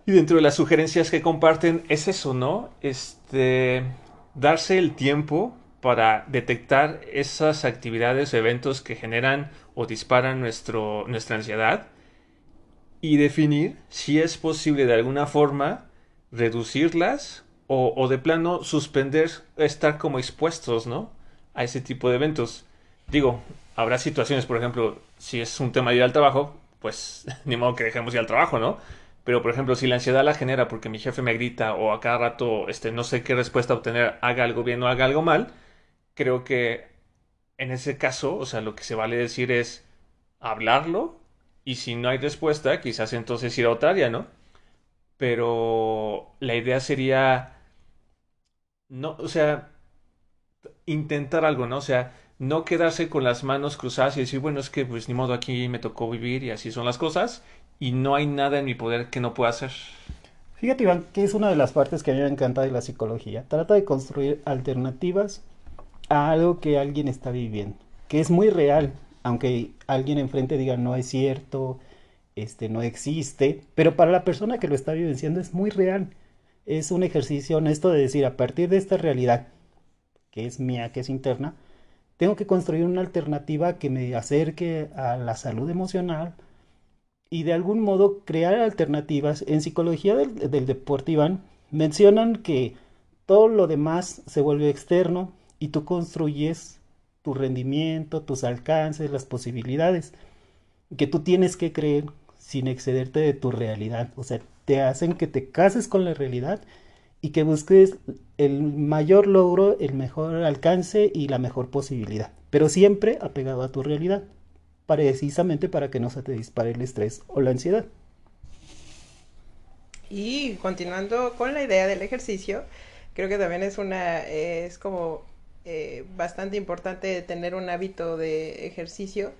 Y dentro de las sugerencias que comparten es eso, ¿no? Este, darse el tiempo para detectar esas actividades o eventos que generan o disparan nuestro, nuestra ansiedad y definir si es posible de alguna forma reducirlas o, de plano suspender estar como expuestos, ¿no? A ese tipo de eventos. Digo, habrá situaciones, por ejemplo, si es un tema de ir al trabajo, pues ni modo que dejemos ir al trabajo, ¿no? Pero, por ejemplo, si la ansiedad la genera porque mi jefe me grita o a cada rato este, no sé qué respuesta obtener, haga algo bien o haga algo mal, creo que en ese caso, o sea, lo que se vale decir es hablarlo y si no hay respuesta, quizás entonces ir a otra área, ¿no? Pero la idea sería, no, o sea, intentar algo, ¿no? O sea, no quedarse con las manos cruzadas y decir, bueno, es que pues ni modo aquí me tocó vivir y así son las cosas y no hay nada en mi poder que no pueda hacer. Fíjate, Iván, que es una de las partes que a mí me encanta de la psicología. Trata de construir alternativas algo que alguien está viviendo, que es muy real, aunque alguien enfrente diga no es cierto, este no existe, pero para la persona que lo está vivenciando es muy real. Es un ejercicio honesto de decir a partir de esta realidad, que es mía, que es interna, tengo que construir una alternativa que me acerque a la salud emocional y de algún modo crear alternativas. En psicología del, del deporte, Iván, mencionan que todo lo demás se vuelve externo y tú construyes tu rendimiento, tus alcances, las posibilidades que tú tienes que creer sin excederte de tu realidad. O sea, te hacen que te cases con la realidad y que busques el mayor logro, el mejor alcance y la mejor posibilidad. Pero siempre apegado a tu realidad, precisamente para que no se te dispare el estrés o la ansiedad. Y continuando con la idea del ejercicio, creo que también es una, es como eh, bastante importante tener un hábito de ejercicio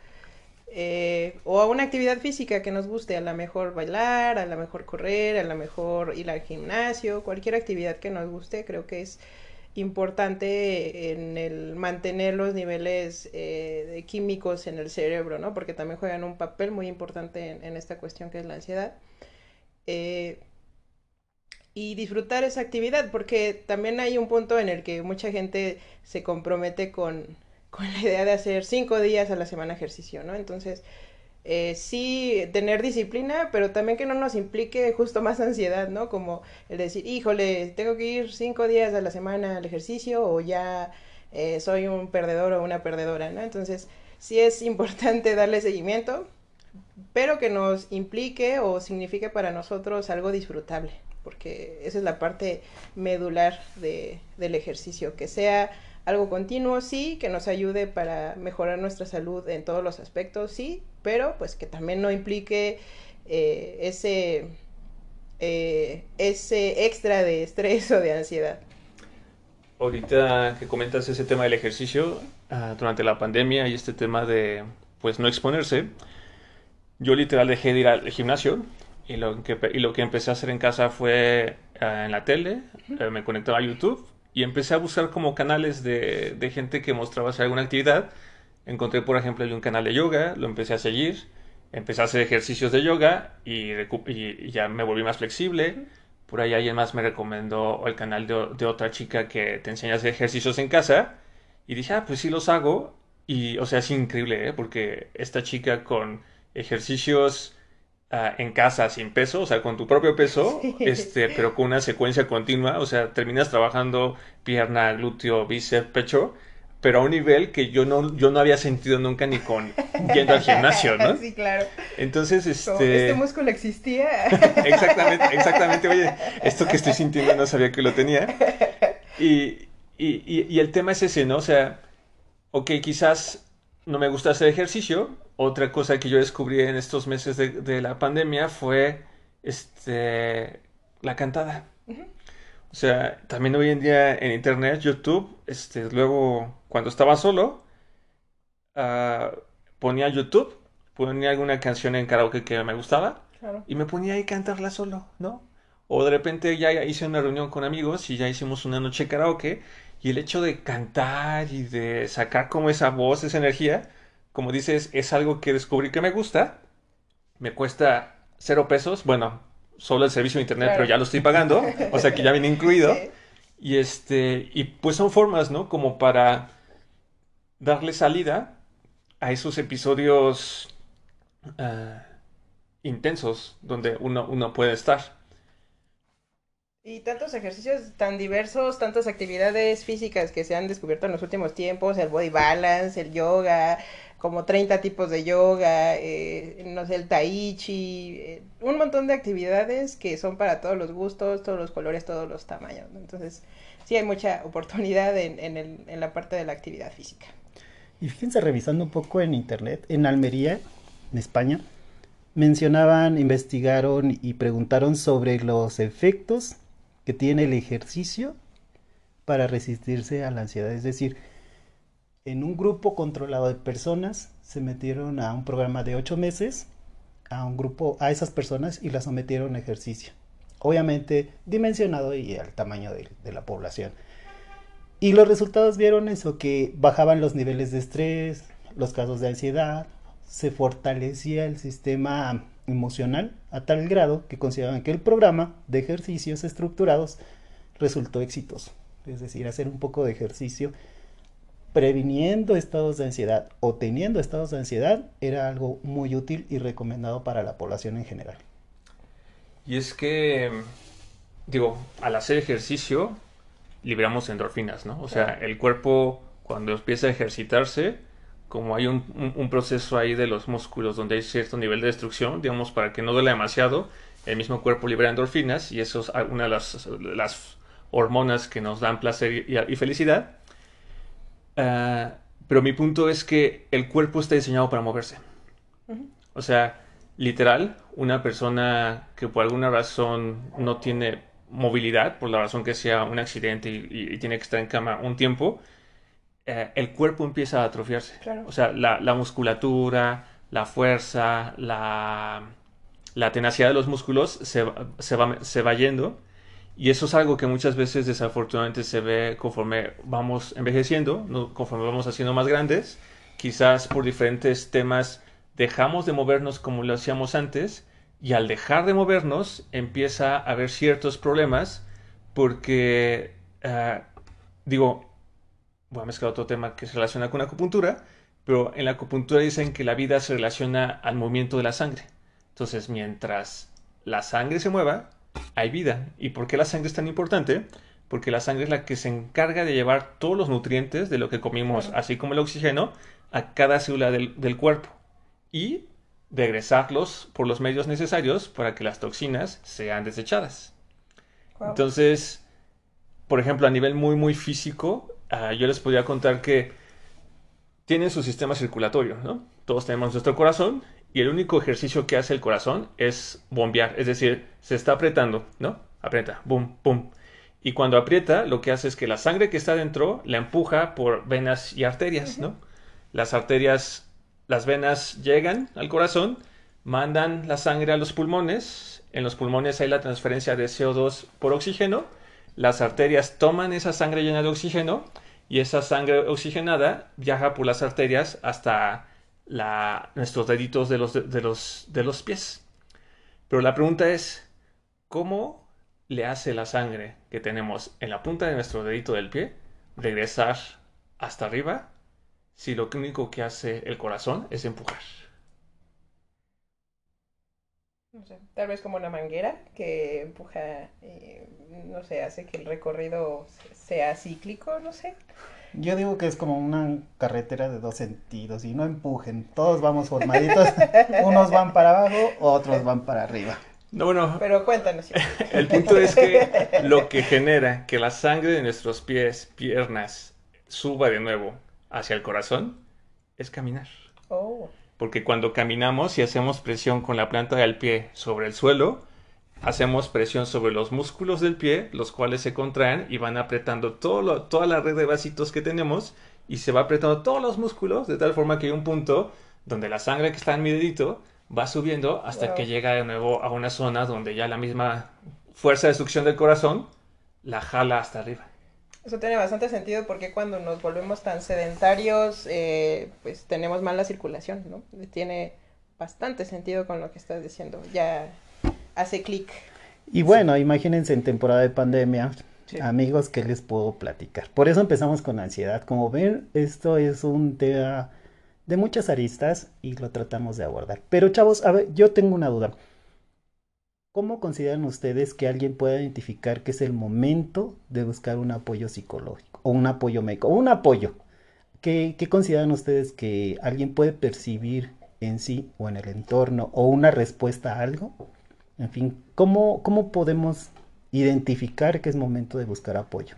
eh, o a una actividad física que nos guste, a lo mejor bailar, a lo mejor correr, a lo mejor ir al gimnasio, cualquier actividad que nos guste, creo que es importante en el mantener los niveles eh, químicos en el cerebro, ¿no? Porque también juegan un papel muy importante en, en esta cuestión que es la ansiedad. Eh, y disfrutar esa actividad, porque también hay un punto en el que mucha gente se compromete con, con la idea de hacer cinco días a la semana ejercicio, ¿no? Entonces, eh, sí, tener disciplina, pero también que no nos implique justo más ansiedad, ¿no? Como el decir, híjole, tengo que ir cinco días a la semana al ejercicio o ya eh, soy un perdedor o una perdedora, ¿no? Entonces, sí es importante darle seguimiento, pero que nos implique o signifique para nosotros algo disfrutable porque esa es la parte medular de, del ejercicio, que sea algo continuo, sí, que nos ayude para mejorar nuestra salud en todos los aspectos, sí, pero pues que también no implique eh, ese, eh, ese extra de estrés o de ansiedad. Ahorita que comentas ese tema del ejercicio, uh, durante la pandemia y este tema de pues no exponerse, yo literal dejé de ir al gimnasio y lo que, y lo que empecé a hacer en casa fue eh, en la tele, eh, me conectaba a YouTube y empecé a buscar como canales de, de gente que mostraba hacer alguna actividad. Encontré, por ejemplo, un canal de yoga, lo empecé a seguir, empecé a hacer ejercicios de yoga y, y, ya me volví más flexible. Por ahí alguien más me recomendó el canal de, de, otra chica que te enseña a hacer ejercicios en casa. Y dije, ah, pues sí los hago. Y, o sea, es increíble, ¿eh? Porque esta chica con ejercicios uh, en casa sin peso, o sea, con tu propio peso, sí. este, pero con una secuencia continua, o sea, terminas trabajando pierna, glúteo, bíceps, pecho, pero a un nivel que yo no, yo no había sentido nunca ni con yendo al gimnasio, ¿no? Sí, claro. Entonces, este... Este músculo existía. exactamente, exactamente. Oye, esto que estoy sintiendo no sabía que lo tenía. Y, y, y, y el tema es ese, ¿no? O sea, ok, quizás no me gusta hacer ejercicio. Otra cosa que yo descubrí en estos meses de, de la pandemia fue este, la cantada. Uh -huh. O sea, también hoy en día en internet, YouTube, este, luego cuando estaba solo, uh, ponía YouTube, ponía alguna canción en karaoke que me gustaba Claro. y me ponía ahí a cantarla solo, ¿no? O de repente ya hice una reunión con amigos y ya hicimos una noche de karaoke y el hecho de cantar y de sacar como esa voz, esa energía, como dices, es algo que descubrí que me gusta. Me cuesta cero pesos, bueno, solo el servicio de internet, Claro. pero ya lo estoy pagando, o sea que ya viene incluido. Sí. Y este, y pues son formas, ¿no? Como para darle salida a esos episodios ah, intensos donde uno, uno puede estar. Y tantos ejercicios tan diversos, tantas actividades físicas que se han descubierto en los últimos tiempos, el body balance, el yoga, como 30 tipos de yoga, eh, no sé, el tai chi, eh, un montón de actividades que son para todos los gustos, todos los colores, todos los tamaños. Entonces, sí hay mucha oportunidad en, en la parte de la actividad física. Y fíjense, revisando un poco en internet, en Almería, en España, mencionaban, investigaron y preguntaron sobre los efectos que tiene el ejercicio para resistirse a la ansiedad. Es decir, en un grupo controlado de personas se metieron a un programa de ocho meses a un grupo, a esas personas y las sometieron a ejercicio. Obviamente dimensionado y al tamaño de, de la población. Y los resultados vieron eso, que bajaban los niveles de estrés, los casos de ansiedad, se fortalecía el sistema emocional a tal grado que consideraban que el programa de ejercicios estructurados resultó exitoso. Es decir, hacer un poco de ejercicio previniendo estados de ansiedad o teniendo estados de ansiedad era algo muy útil y recomendado para la población en general. Y es que, digo, al hacer ejercicio liberamos endorfinas, ¿no? O sea, el cuerpo cuando empieza a ejercitarse, como hay un, un- un proceso ahí de los músculos donde hay cierto nivel de destrucción, digamos, para que no duele demasiado, el mismo cuerpo libera endorfinas y eso es una de las, las hormonas que nos dan placer y, y felicidad. Ah, pero mi punto es que el cuerpo está diseñado para moverse. O sea, literal, una persona que por alguna razón no tiene movilidad, por la razón que sea un accidente y, y- y tiene que estar en cama un tiempo, eh, el cuerpo empieza a atrofiarse. Claro. O sea, la, la musculatura, la fuerza, la, la tenacidad de los músculos se, se va, se va yendo. Y eso es algo que muchas veces desafortunadamente se ve conforme vamos envejeciendo, ¿no? conforme vamos haciendo más grandes. Quizás por diferentes temas dejamos de movernos como lo hacíamos antes y al dejar de movernos empieza a haber ciertos problemas porque, ah, digo, voy a mezclar otro tema que se relaciona con la acupuntura, pero en la acupuntura dicen que la vida se relaciona al movimiento de la sangre. Entonces, mientras la sangre se mueva, hay vida. ¿Y por qué la sangre es tan importante? Porque la sangre es la que se encarga de llevar todos los nutrientes de lo que comimos, así como el oxígeno, a cada célula del, del cuerpo. Y regresarlos por los medios necesarios para que las toxinas sean desechadas. Entonces, por ejemplo, a nivel muy, muy físico, ah, yo les podría contar que tienen su sistema circulatorio, ¿no? Todos tenemos nuestro corazón y el único ejercicio que hace el corazón es bombear, es decir, se está apretando, ¿no? Aprieta, boom, boom. Y cuando aprieta, lo que hace es que la sangre que está dentro la empuja por venas y arterias, ¿no? Las arterias, las venas llegan al corazón, mandan la sangre a los pulmones, en los pulmones hay la transferencia de CO2 por oxígeno, las arterias toman esa sangre llena de oxígeno y esa sangre oxigenada viaja por las arterias hasta nuestros deditos de los, de, los, de los pies. Pero la pregunta es, ¿cómo le hace la sangre que tenemos en la punta de nuestro dedito del pie regresar hasta arriba si lo único que hace el corazón es empujar? Tal vez como una manguera que empuja, eh, no sé, hace que el recorrido sea cíclico, no sé. Yo digo que es como una carretera de dos sentidos y no empujen, todos vamos formaditos, unos van para abajo, otros van para arriba. No, bueno. Pero cuéntanos. El punto es que lo que genera que la sangre de nuestros pies, piernas, suba de nuevo hacia el corazón es caminar. Oh porque cuando caminamos y hacemos presión con la planta del pie sobre el suelo, hacemos presión sobre los músculos del pie, los cuales se contraen y van apretando todo toda la red de vasitos que tenemos y se va apretando todos los músculos de tal forma que hay un punto donde la sangre que está en mi dedito va subiendo hasta que llega de nuevo a una zona donde ya la misma fuerza de succión del corazón la jala hasta arriba. Eso tiene bastante sentido porque cuando nos volvemos tan sedentarios, eh, pues tenemos mala circulación, ¿no? Tiene bastante sentido con lo que estás diciendo. Ya hace clic. Y bueno, imagínense en temporada de pandemia, amigos, ¿qué les puedo platicar? Por eso empezamos con ansiedad. Como ven, esto es un tema de muchas aristas y lo tratamos de abordar. Pero chavos, a ver, yo tengo una duda. ¿Cómo consideran ustedes que alguien pueda identificar que es el momento de buscar un apoyo psicológico o un apoyo médico o un apoyo? ¿Qué, consideran ustedes que alguien puede percibir en sí o en el entorno o una respuesta a algo? En fin, ¿cómo, cómo podemos identificar que es momento de buscar apoyo?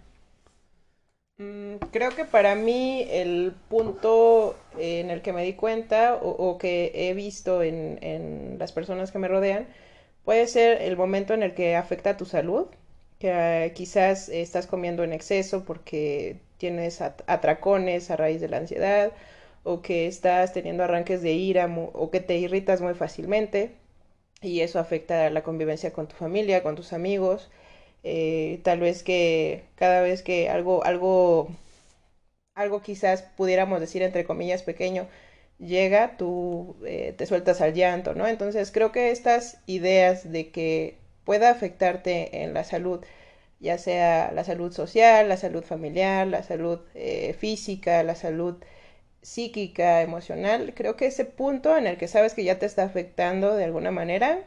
Mm, creo que para mí el punto en el que me di cuenta o, que he visto en, en las personas que me rodean Puede ser el momento en el que afecta tu salud, que eh, quizás estás comiendo en exceso porque tienes atracones a raíz de la ansiedad, o que estás teniendo arranques de ira o que te irritas muy fácilmente y eso afecta la convivencia con tu familia, con tus amigos. Eh, tal vez que cada vez que algo, algo, algo quizás pudiéramos decir entre comillas pequeño, llega, tú eh, te sueltas al llanto, ¿no? Entonces creo que estas ideas de que pueda afectarte en la salud, ya sea la salud social, la salud familiar, la salud eh, física, la salud psíquica, emocional, creo que ese punto en el que sabes que ya te está afectando de alguna manera,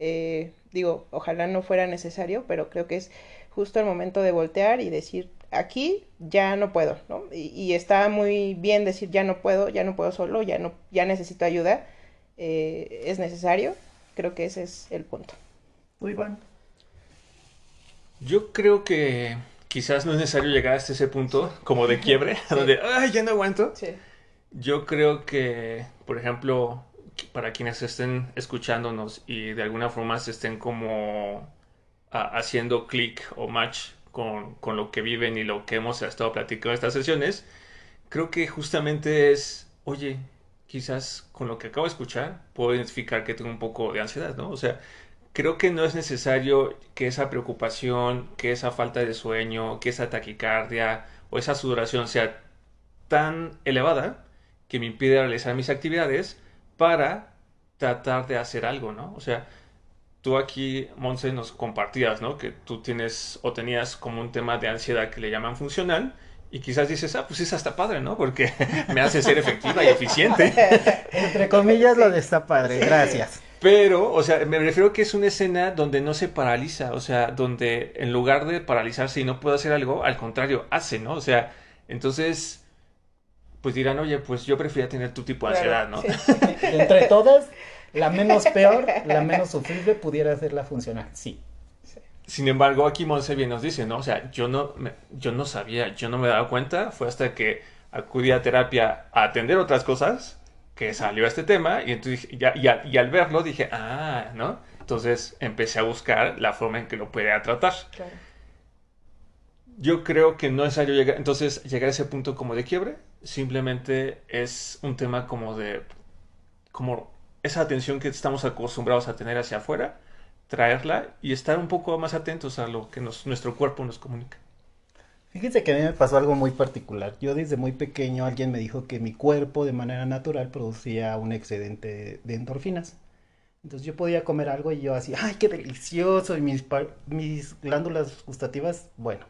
eh, digo, ojalá no fuera necesario, pero creo que es justo el momento de voltear y decir, aquí ya no puedo, ¿no? Y, está muy bien decir ya no puedo, ya no puedo solo, ya no, ya necesito ayuda, eh, es necesario, creo que ese es el punto. Muy bueno. Yo creo que quizás no es necesario llegar hasta ese punto como de quiebre, donde, ay, ya no aguanto. Sí. Yo creo que, por ejemplo, para quienes estén escuchándonos y de alguna forma se estén como ah, haciendo clic o match con, con, lo que viven y lo que hemos estado platicando en estas sesiones, creo que justamente es, oye, quizás con lo que acabo de escuchar puedo identificar que tengo un poco de ansiedad, ¿no? O sea, creo que no es necesario que esa preocupación, que esa falta de sueño, que esa taquicardia o esa sudoración sea tan elevada que me impide realizar mis actividades para tratar de hacer algo, ¿no? O sea, tú aquí, Monse, nos compartías, ¿no? Que tú tienes o tenías como un tema de ansiedad que le llaman funcional. Y quizás dices, ah, pues es hasta padre, ¿no? Porque me hace ser efectiva y eficiente. Entre comillas, lo de está padre, gracias. Pero, o sea, me refiero que es una escena donde no se paraliza, o sea, donde en lugar de paralizarse y no puede hacer algo, al contrario, hace, ¿no? O sea, entonces, pues dirán, oye, pues yo prefería tener tu tipo de ansiedad, ¿no? Entre todas, la menos peor, la menos sufrible pudiera hacerla funcionar, sí. Sin embargo, aquí Monse bien nos dice, ¿no? O sea, yo no, yo no sabía, yo no me daba cuenta, fue hasta que acudí a terapia a atender otras cosas que salió este tema y, entonces, y, al verlo dije, ah, ¿no? Entonces empecé a buscar la forma en que lo podía tratar. Claro. Yo creo que no es necesario llegar, entonces llegar a ese punto como de quiebre, simplemente es un tema como de, como esa atención que estamos acostumbrados a tener hacia afuera, traerla y estar un poco más atentos a lo que nos, nuestro cuerpo nos comunica. Fíjense que a mí me pasó algo muy particular. Yo desde muy pequeño alguien me dijo que mi cuerpo de manera natural producía un excedente de endorfinas. Entonces yo podía comer algo y yo así, ¡ay, qué delicioso! Y mis, mis glándulas gustativas, bueno,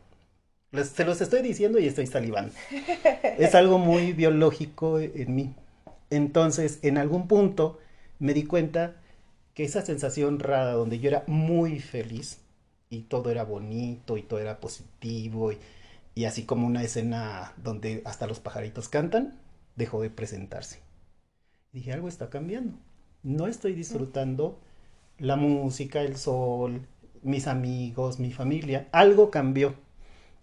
se los estoy diciendo y estoy salivando. Es algo muy biológico en mí. Entonces, en algún punto me di cuenta que esa sensación rara donde yo era muy feliz y todo era bonito y todo era positivo y, y así como una escena donde hasta los pajaritos cantan, dejó de presentarse. Dije, algo está cambiando. No estoy disfrutando la música, el sol, mis amigos, mi familia. Algo cambió.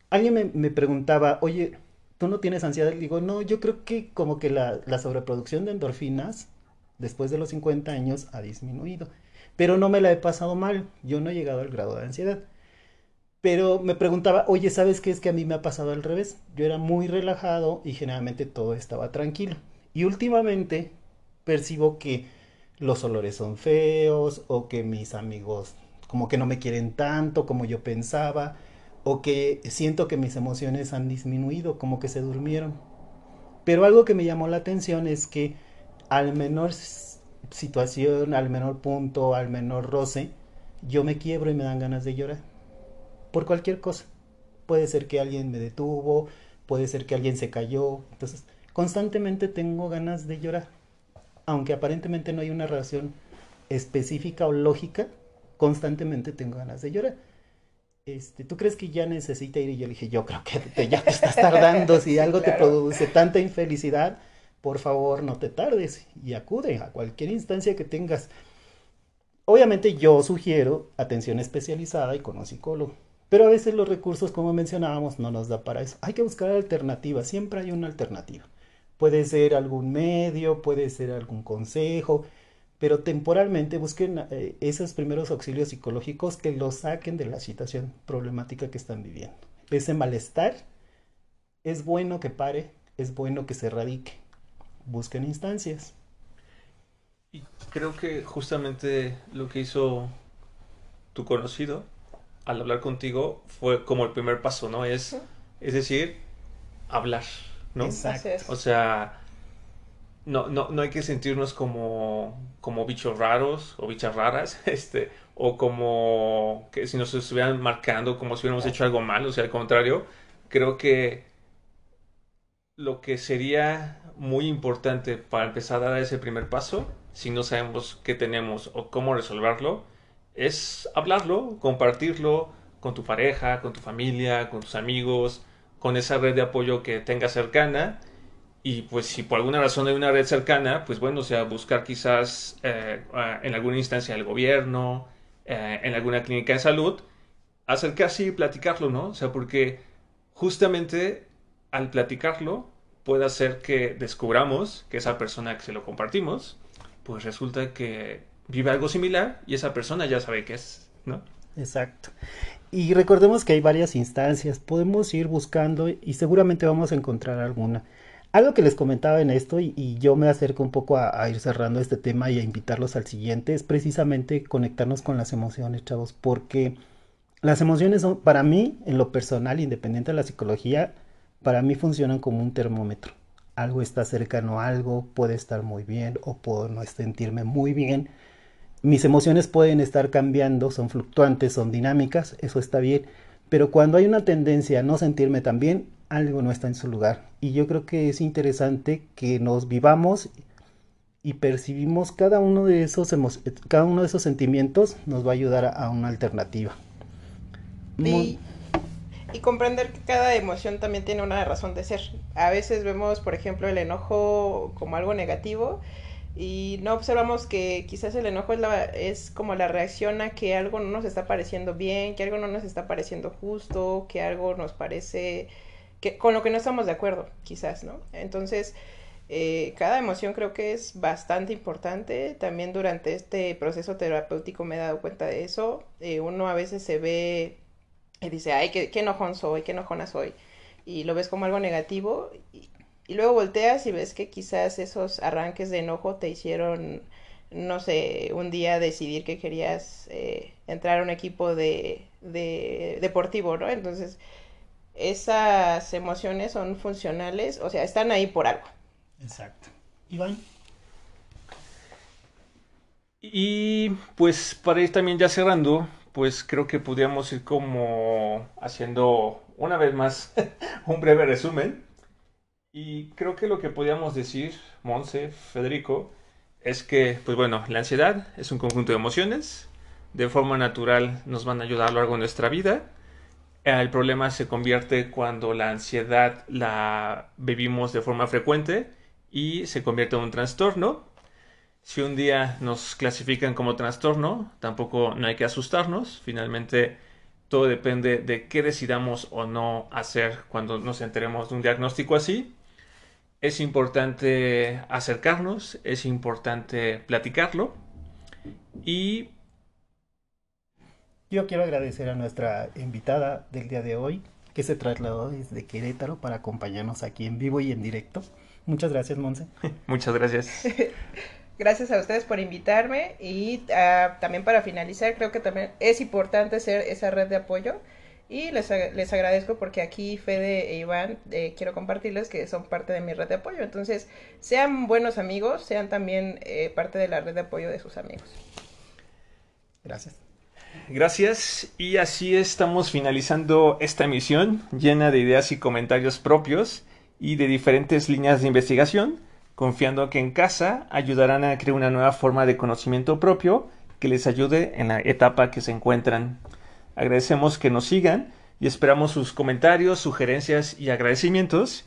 Alguien me, preguntaba, oye, ¿tú no tienes ansiedad? Y digo, no, yo creo que como que la, la sobreproducción de endorfinas después de los 50 años ha disminuido. Pero no me la he pasado mal. Yo no he llegado al grado de ansiedad. Pero me preguntaba, oye, ¿sabes qué es que a mí me ha pasado al revés? Yo era muy relajado y generalmente todo estaba tranquilo. Y últimamente percibo que los olores son feos o que mis amigos como que no me quieren tanto como yo pensaba o que siento que mis emociones han disminuido, como que se durmieron. Pero algo que me llamó la atención es que al menor situación, al menor punto, al menor roce, yo me quiebro y me dan ganas de llorar por cualquier cosa. Puede ser que alguien me detuvo, puede ser que alguien se cayó. Entonces, constantemente tengo ganas de llorar. Aunque aparentemente no hay una relación específica o lógica, constantemente tengo ganas de llorar. Este, ¿Tú crees que ya necesita ir? Y yo le dije, yo creo que ya te estás tardando. Si algo te produce tanta infelicidad, por favor no te tardes y acude a cualquier instancia que tengas. Obviamente yo sugiero atención especializada y con un psicólogo. Pero a veces los recursos, como mencionábamos, no nos da para eso. Hay que buscar alternativas, siempre hay una alternativa. Puede ser algún medio, puede ser algún consejo, pero temporalmente busquen eh, esos primeros auxilios psicológicos que los saquen de la situación problemática que están viviendo. Ese malestar es bueno que pare, es bueno que se erradique. Busquen instancias. Y creo que justamente lo que hizo tu conocido al hablar contigo fue como el primer paso, ¿no? Es, es decir, hablar, ¿no? Exacto. O sea, no, no, no hay que sentirnos como, como bichos raros o bichas raras, este, o como que si nos estuvieran marcando como si hubiéramos hecho algo mal, o sea, al contrario, creo que lo que sería muy importante para empezar a dar ese primer paso, si no sabemos qué tenemos o cómo resolverlo, es hablarlo, compartirlo con tu pareja, con tu familia, con tus amigos, con esa red de apoyo que tengas cercana. Y pues si por alguna razón hay una red cercana, pues bueno, o sea, buscar quizás eh, en alguna instancia del gobierno, eh, en alguna clínica de salud, acercarse y platicarlo, ¿no? O sea, porque justamente al platicarlo puede hacer que descubramos que esa persona que se lo compartimos, pues resulta que vive algo similar y esa persona ya sabe qué es, ¿no? Exacto. Y recordemos que hay varias instancias, podemos ir buscando y seguramente vamos a encontrar alguna. Algo que les comentaba en esto y, yo me acerco un poco a, ir cerrando este tema y a invitarlos al siguiente es precisamente conectarnos con las emociones, chavos, porque las emociones son, para mí, en lo personal, independiente de la psicología, para mí funcionan como un termómetro. Algo está cercano a algo, puede estar muy bien o puedo no sentirme muy bien mis emociones pueden estar cambiando, son fluctuantes, son dinámicas, eso está bien, pero cuando hay una tendencia a no sentirme tan bien, algo no está en su lugar. Y yo creo que es interesante que nos vivamos y percibimos cada uno de esos, cada uno de esos sentimientos nos va a ayudar a, una alternativa. y comprender que cada emoción también tiene una razón de ser. A veces vemos, por ejemplo, el enojo como algo negativo y no observamos que quizás el enojo es, la, como la reacción a que algo no nos está pareciendo bien, que algo no nos está pareciendo justo, que algo nos parece que con lo que no estamos de acuerdo, quizás, ¿no? Entonces, eh, cada emoción creo que es bastante importante. También durante este proceso terapéutico me he dado cuenta de eso. Eh, uno a veces se ve y dice, ay, qué, qué enojón soy, qué enojona soy. Y lo ves como algo negativo. Y luego volteas y ves que quizás esos arranques de enojo te hicieron no sé, un día decidir que querías eh, entrar a un equipo de, de deportivo, ¿no? Entonces, esas emociones son funcionales, o sea, están ahí por algo. Exacto. Iván. Y pues para ir también ya cerrando, pues creo que podríamos ir como haciendo una vez más un breve resumen. Y creo que lo que podríamos decir, Monse, Federico, es que, pues bueno, la ansiedad es un conjunto de emociones, de forma natural nos van a ayudar a lo largo de nuestra vida. El problema se convierte cuando la ansiedad la vivimos de forma frecuente y se convierte en un trastorno. Si un día nos clasifican como trastorno, tampoco no hay que asustarnos. Finalmente, todo depende de qué decidamos o no hacer cuando nos enteremos de un diagnóstico así. Es importante acercarnos, es importante platicarlo y yo quiero agradecer a nuestra invitada del día de hoy que se trasladó desde Querétaro para acompañarnos aquí en vivo y en directo. Muchas gracias, Monse. Muchas gracias. gracias a ustedes por invitarme y uh, también para finalizar, creo que también es importante ser esa red de apoyo y les, les agradezco porque aquí Fede e Iván eh, quiero compartirles que son parte de mi red de apoyo. Entonces, sean buenos amigos, sean también eh, parte de la red de apoyo de sus amigos. Gracias. Gracias y así estamos finalizando esta emisión llena de ideas y comentarios propios y de diferentes líneas de investigación, confiando que en casa ayudarán a crear una nueva forma de conocimiento propio que les ayude en la etapa que se encuentran. Agradecemos que nos sigan y esperamos sus comentarios, sugerencias y agradecimientos.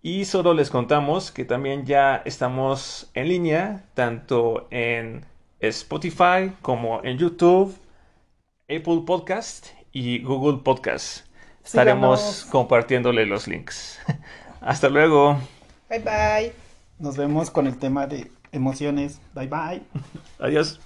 Y solo les contamos que también ya estamos en línea, tanto en Spotify como en YouTube, Apple Podcast y Google Podcast. Estaremos compartiéndole los links. Hasta luego. Bye bye. Nos vemos con el tema de emociones. Bye bye. Adiós.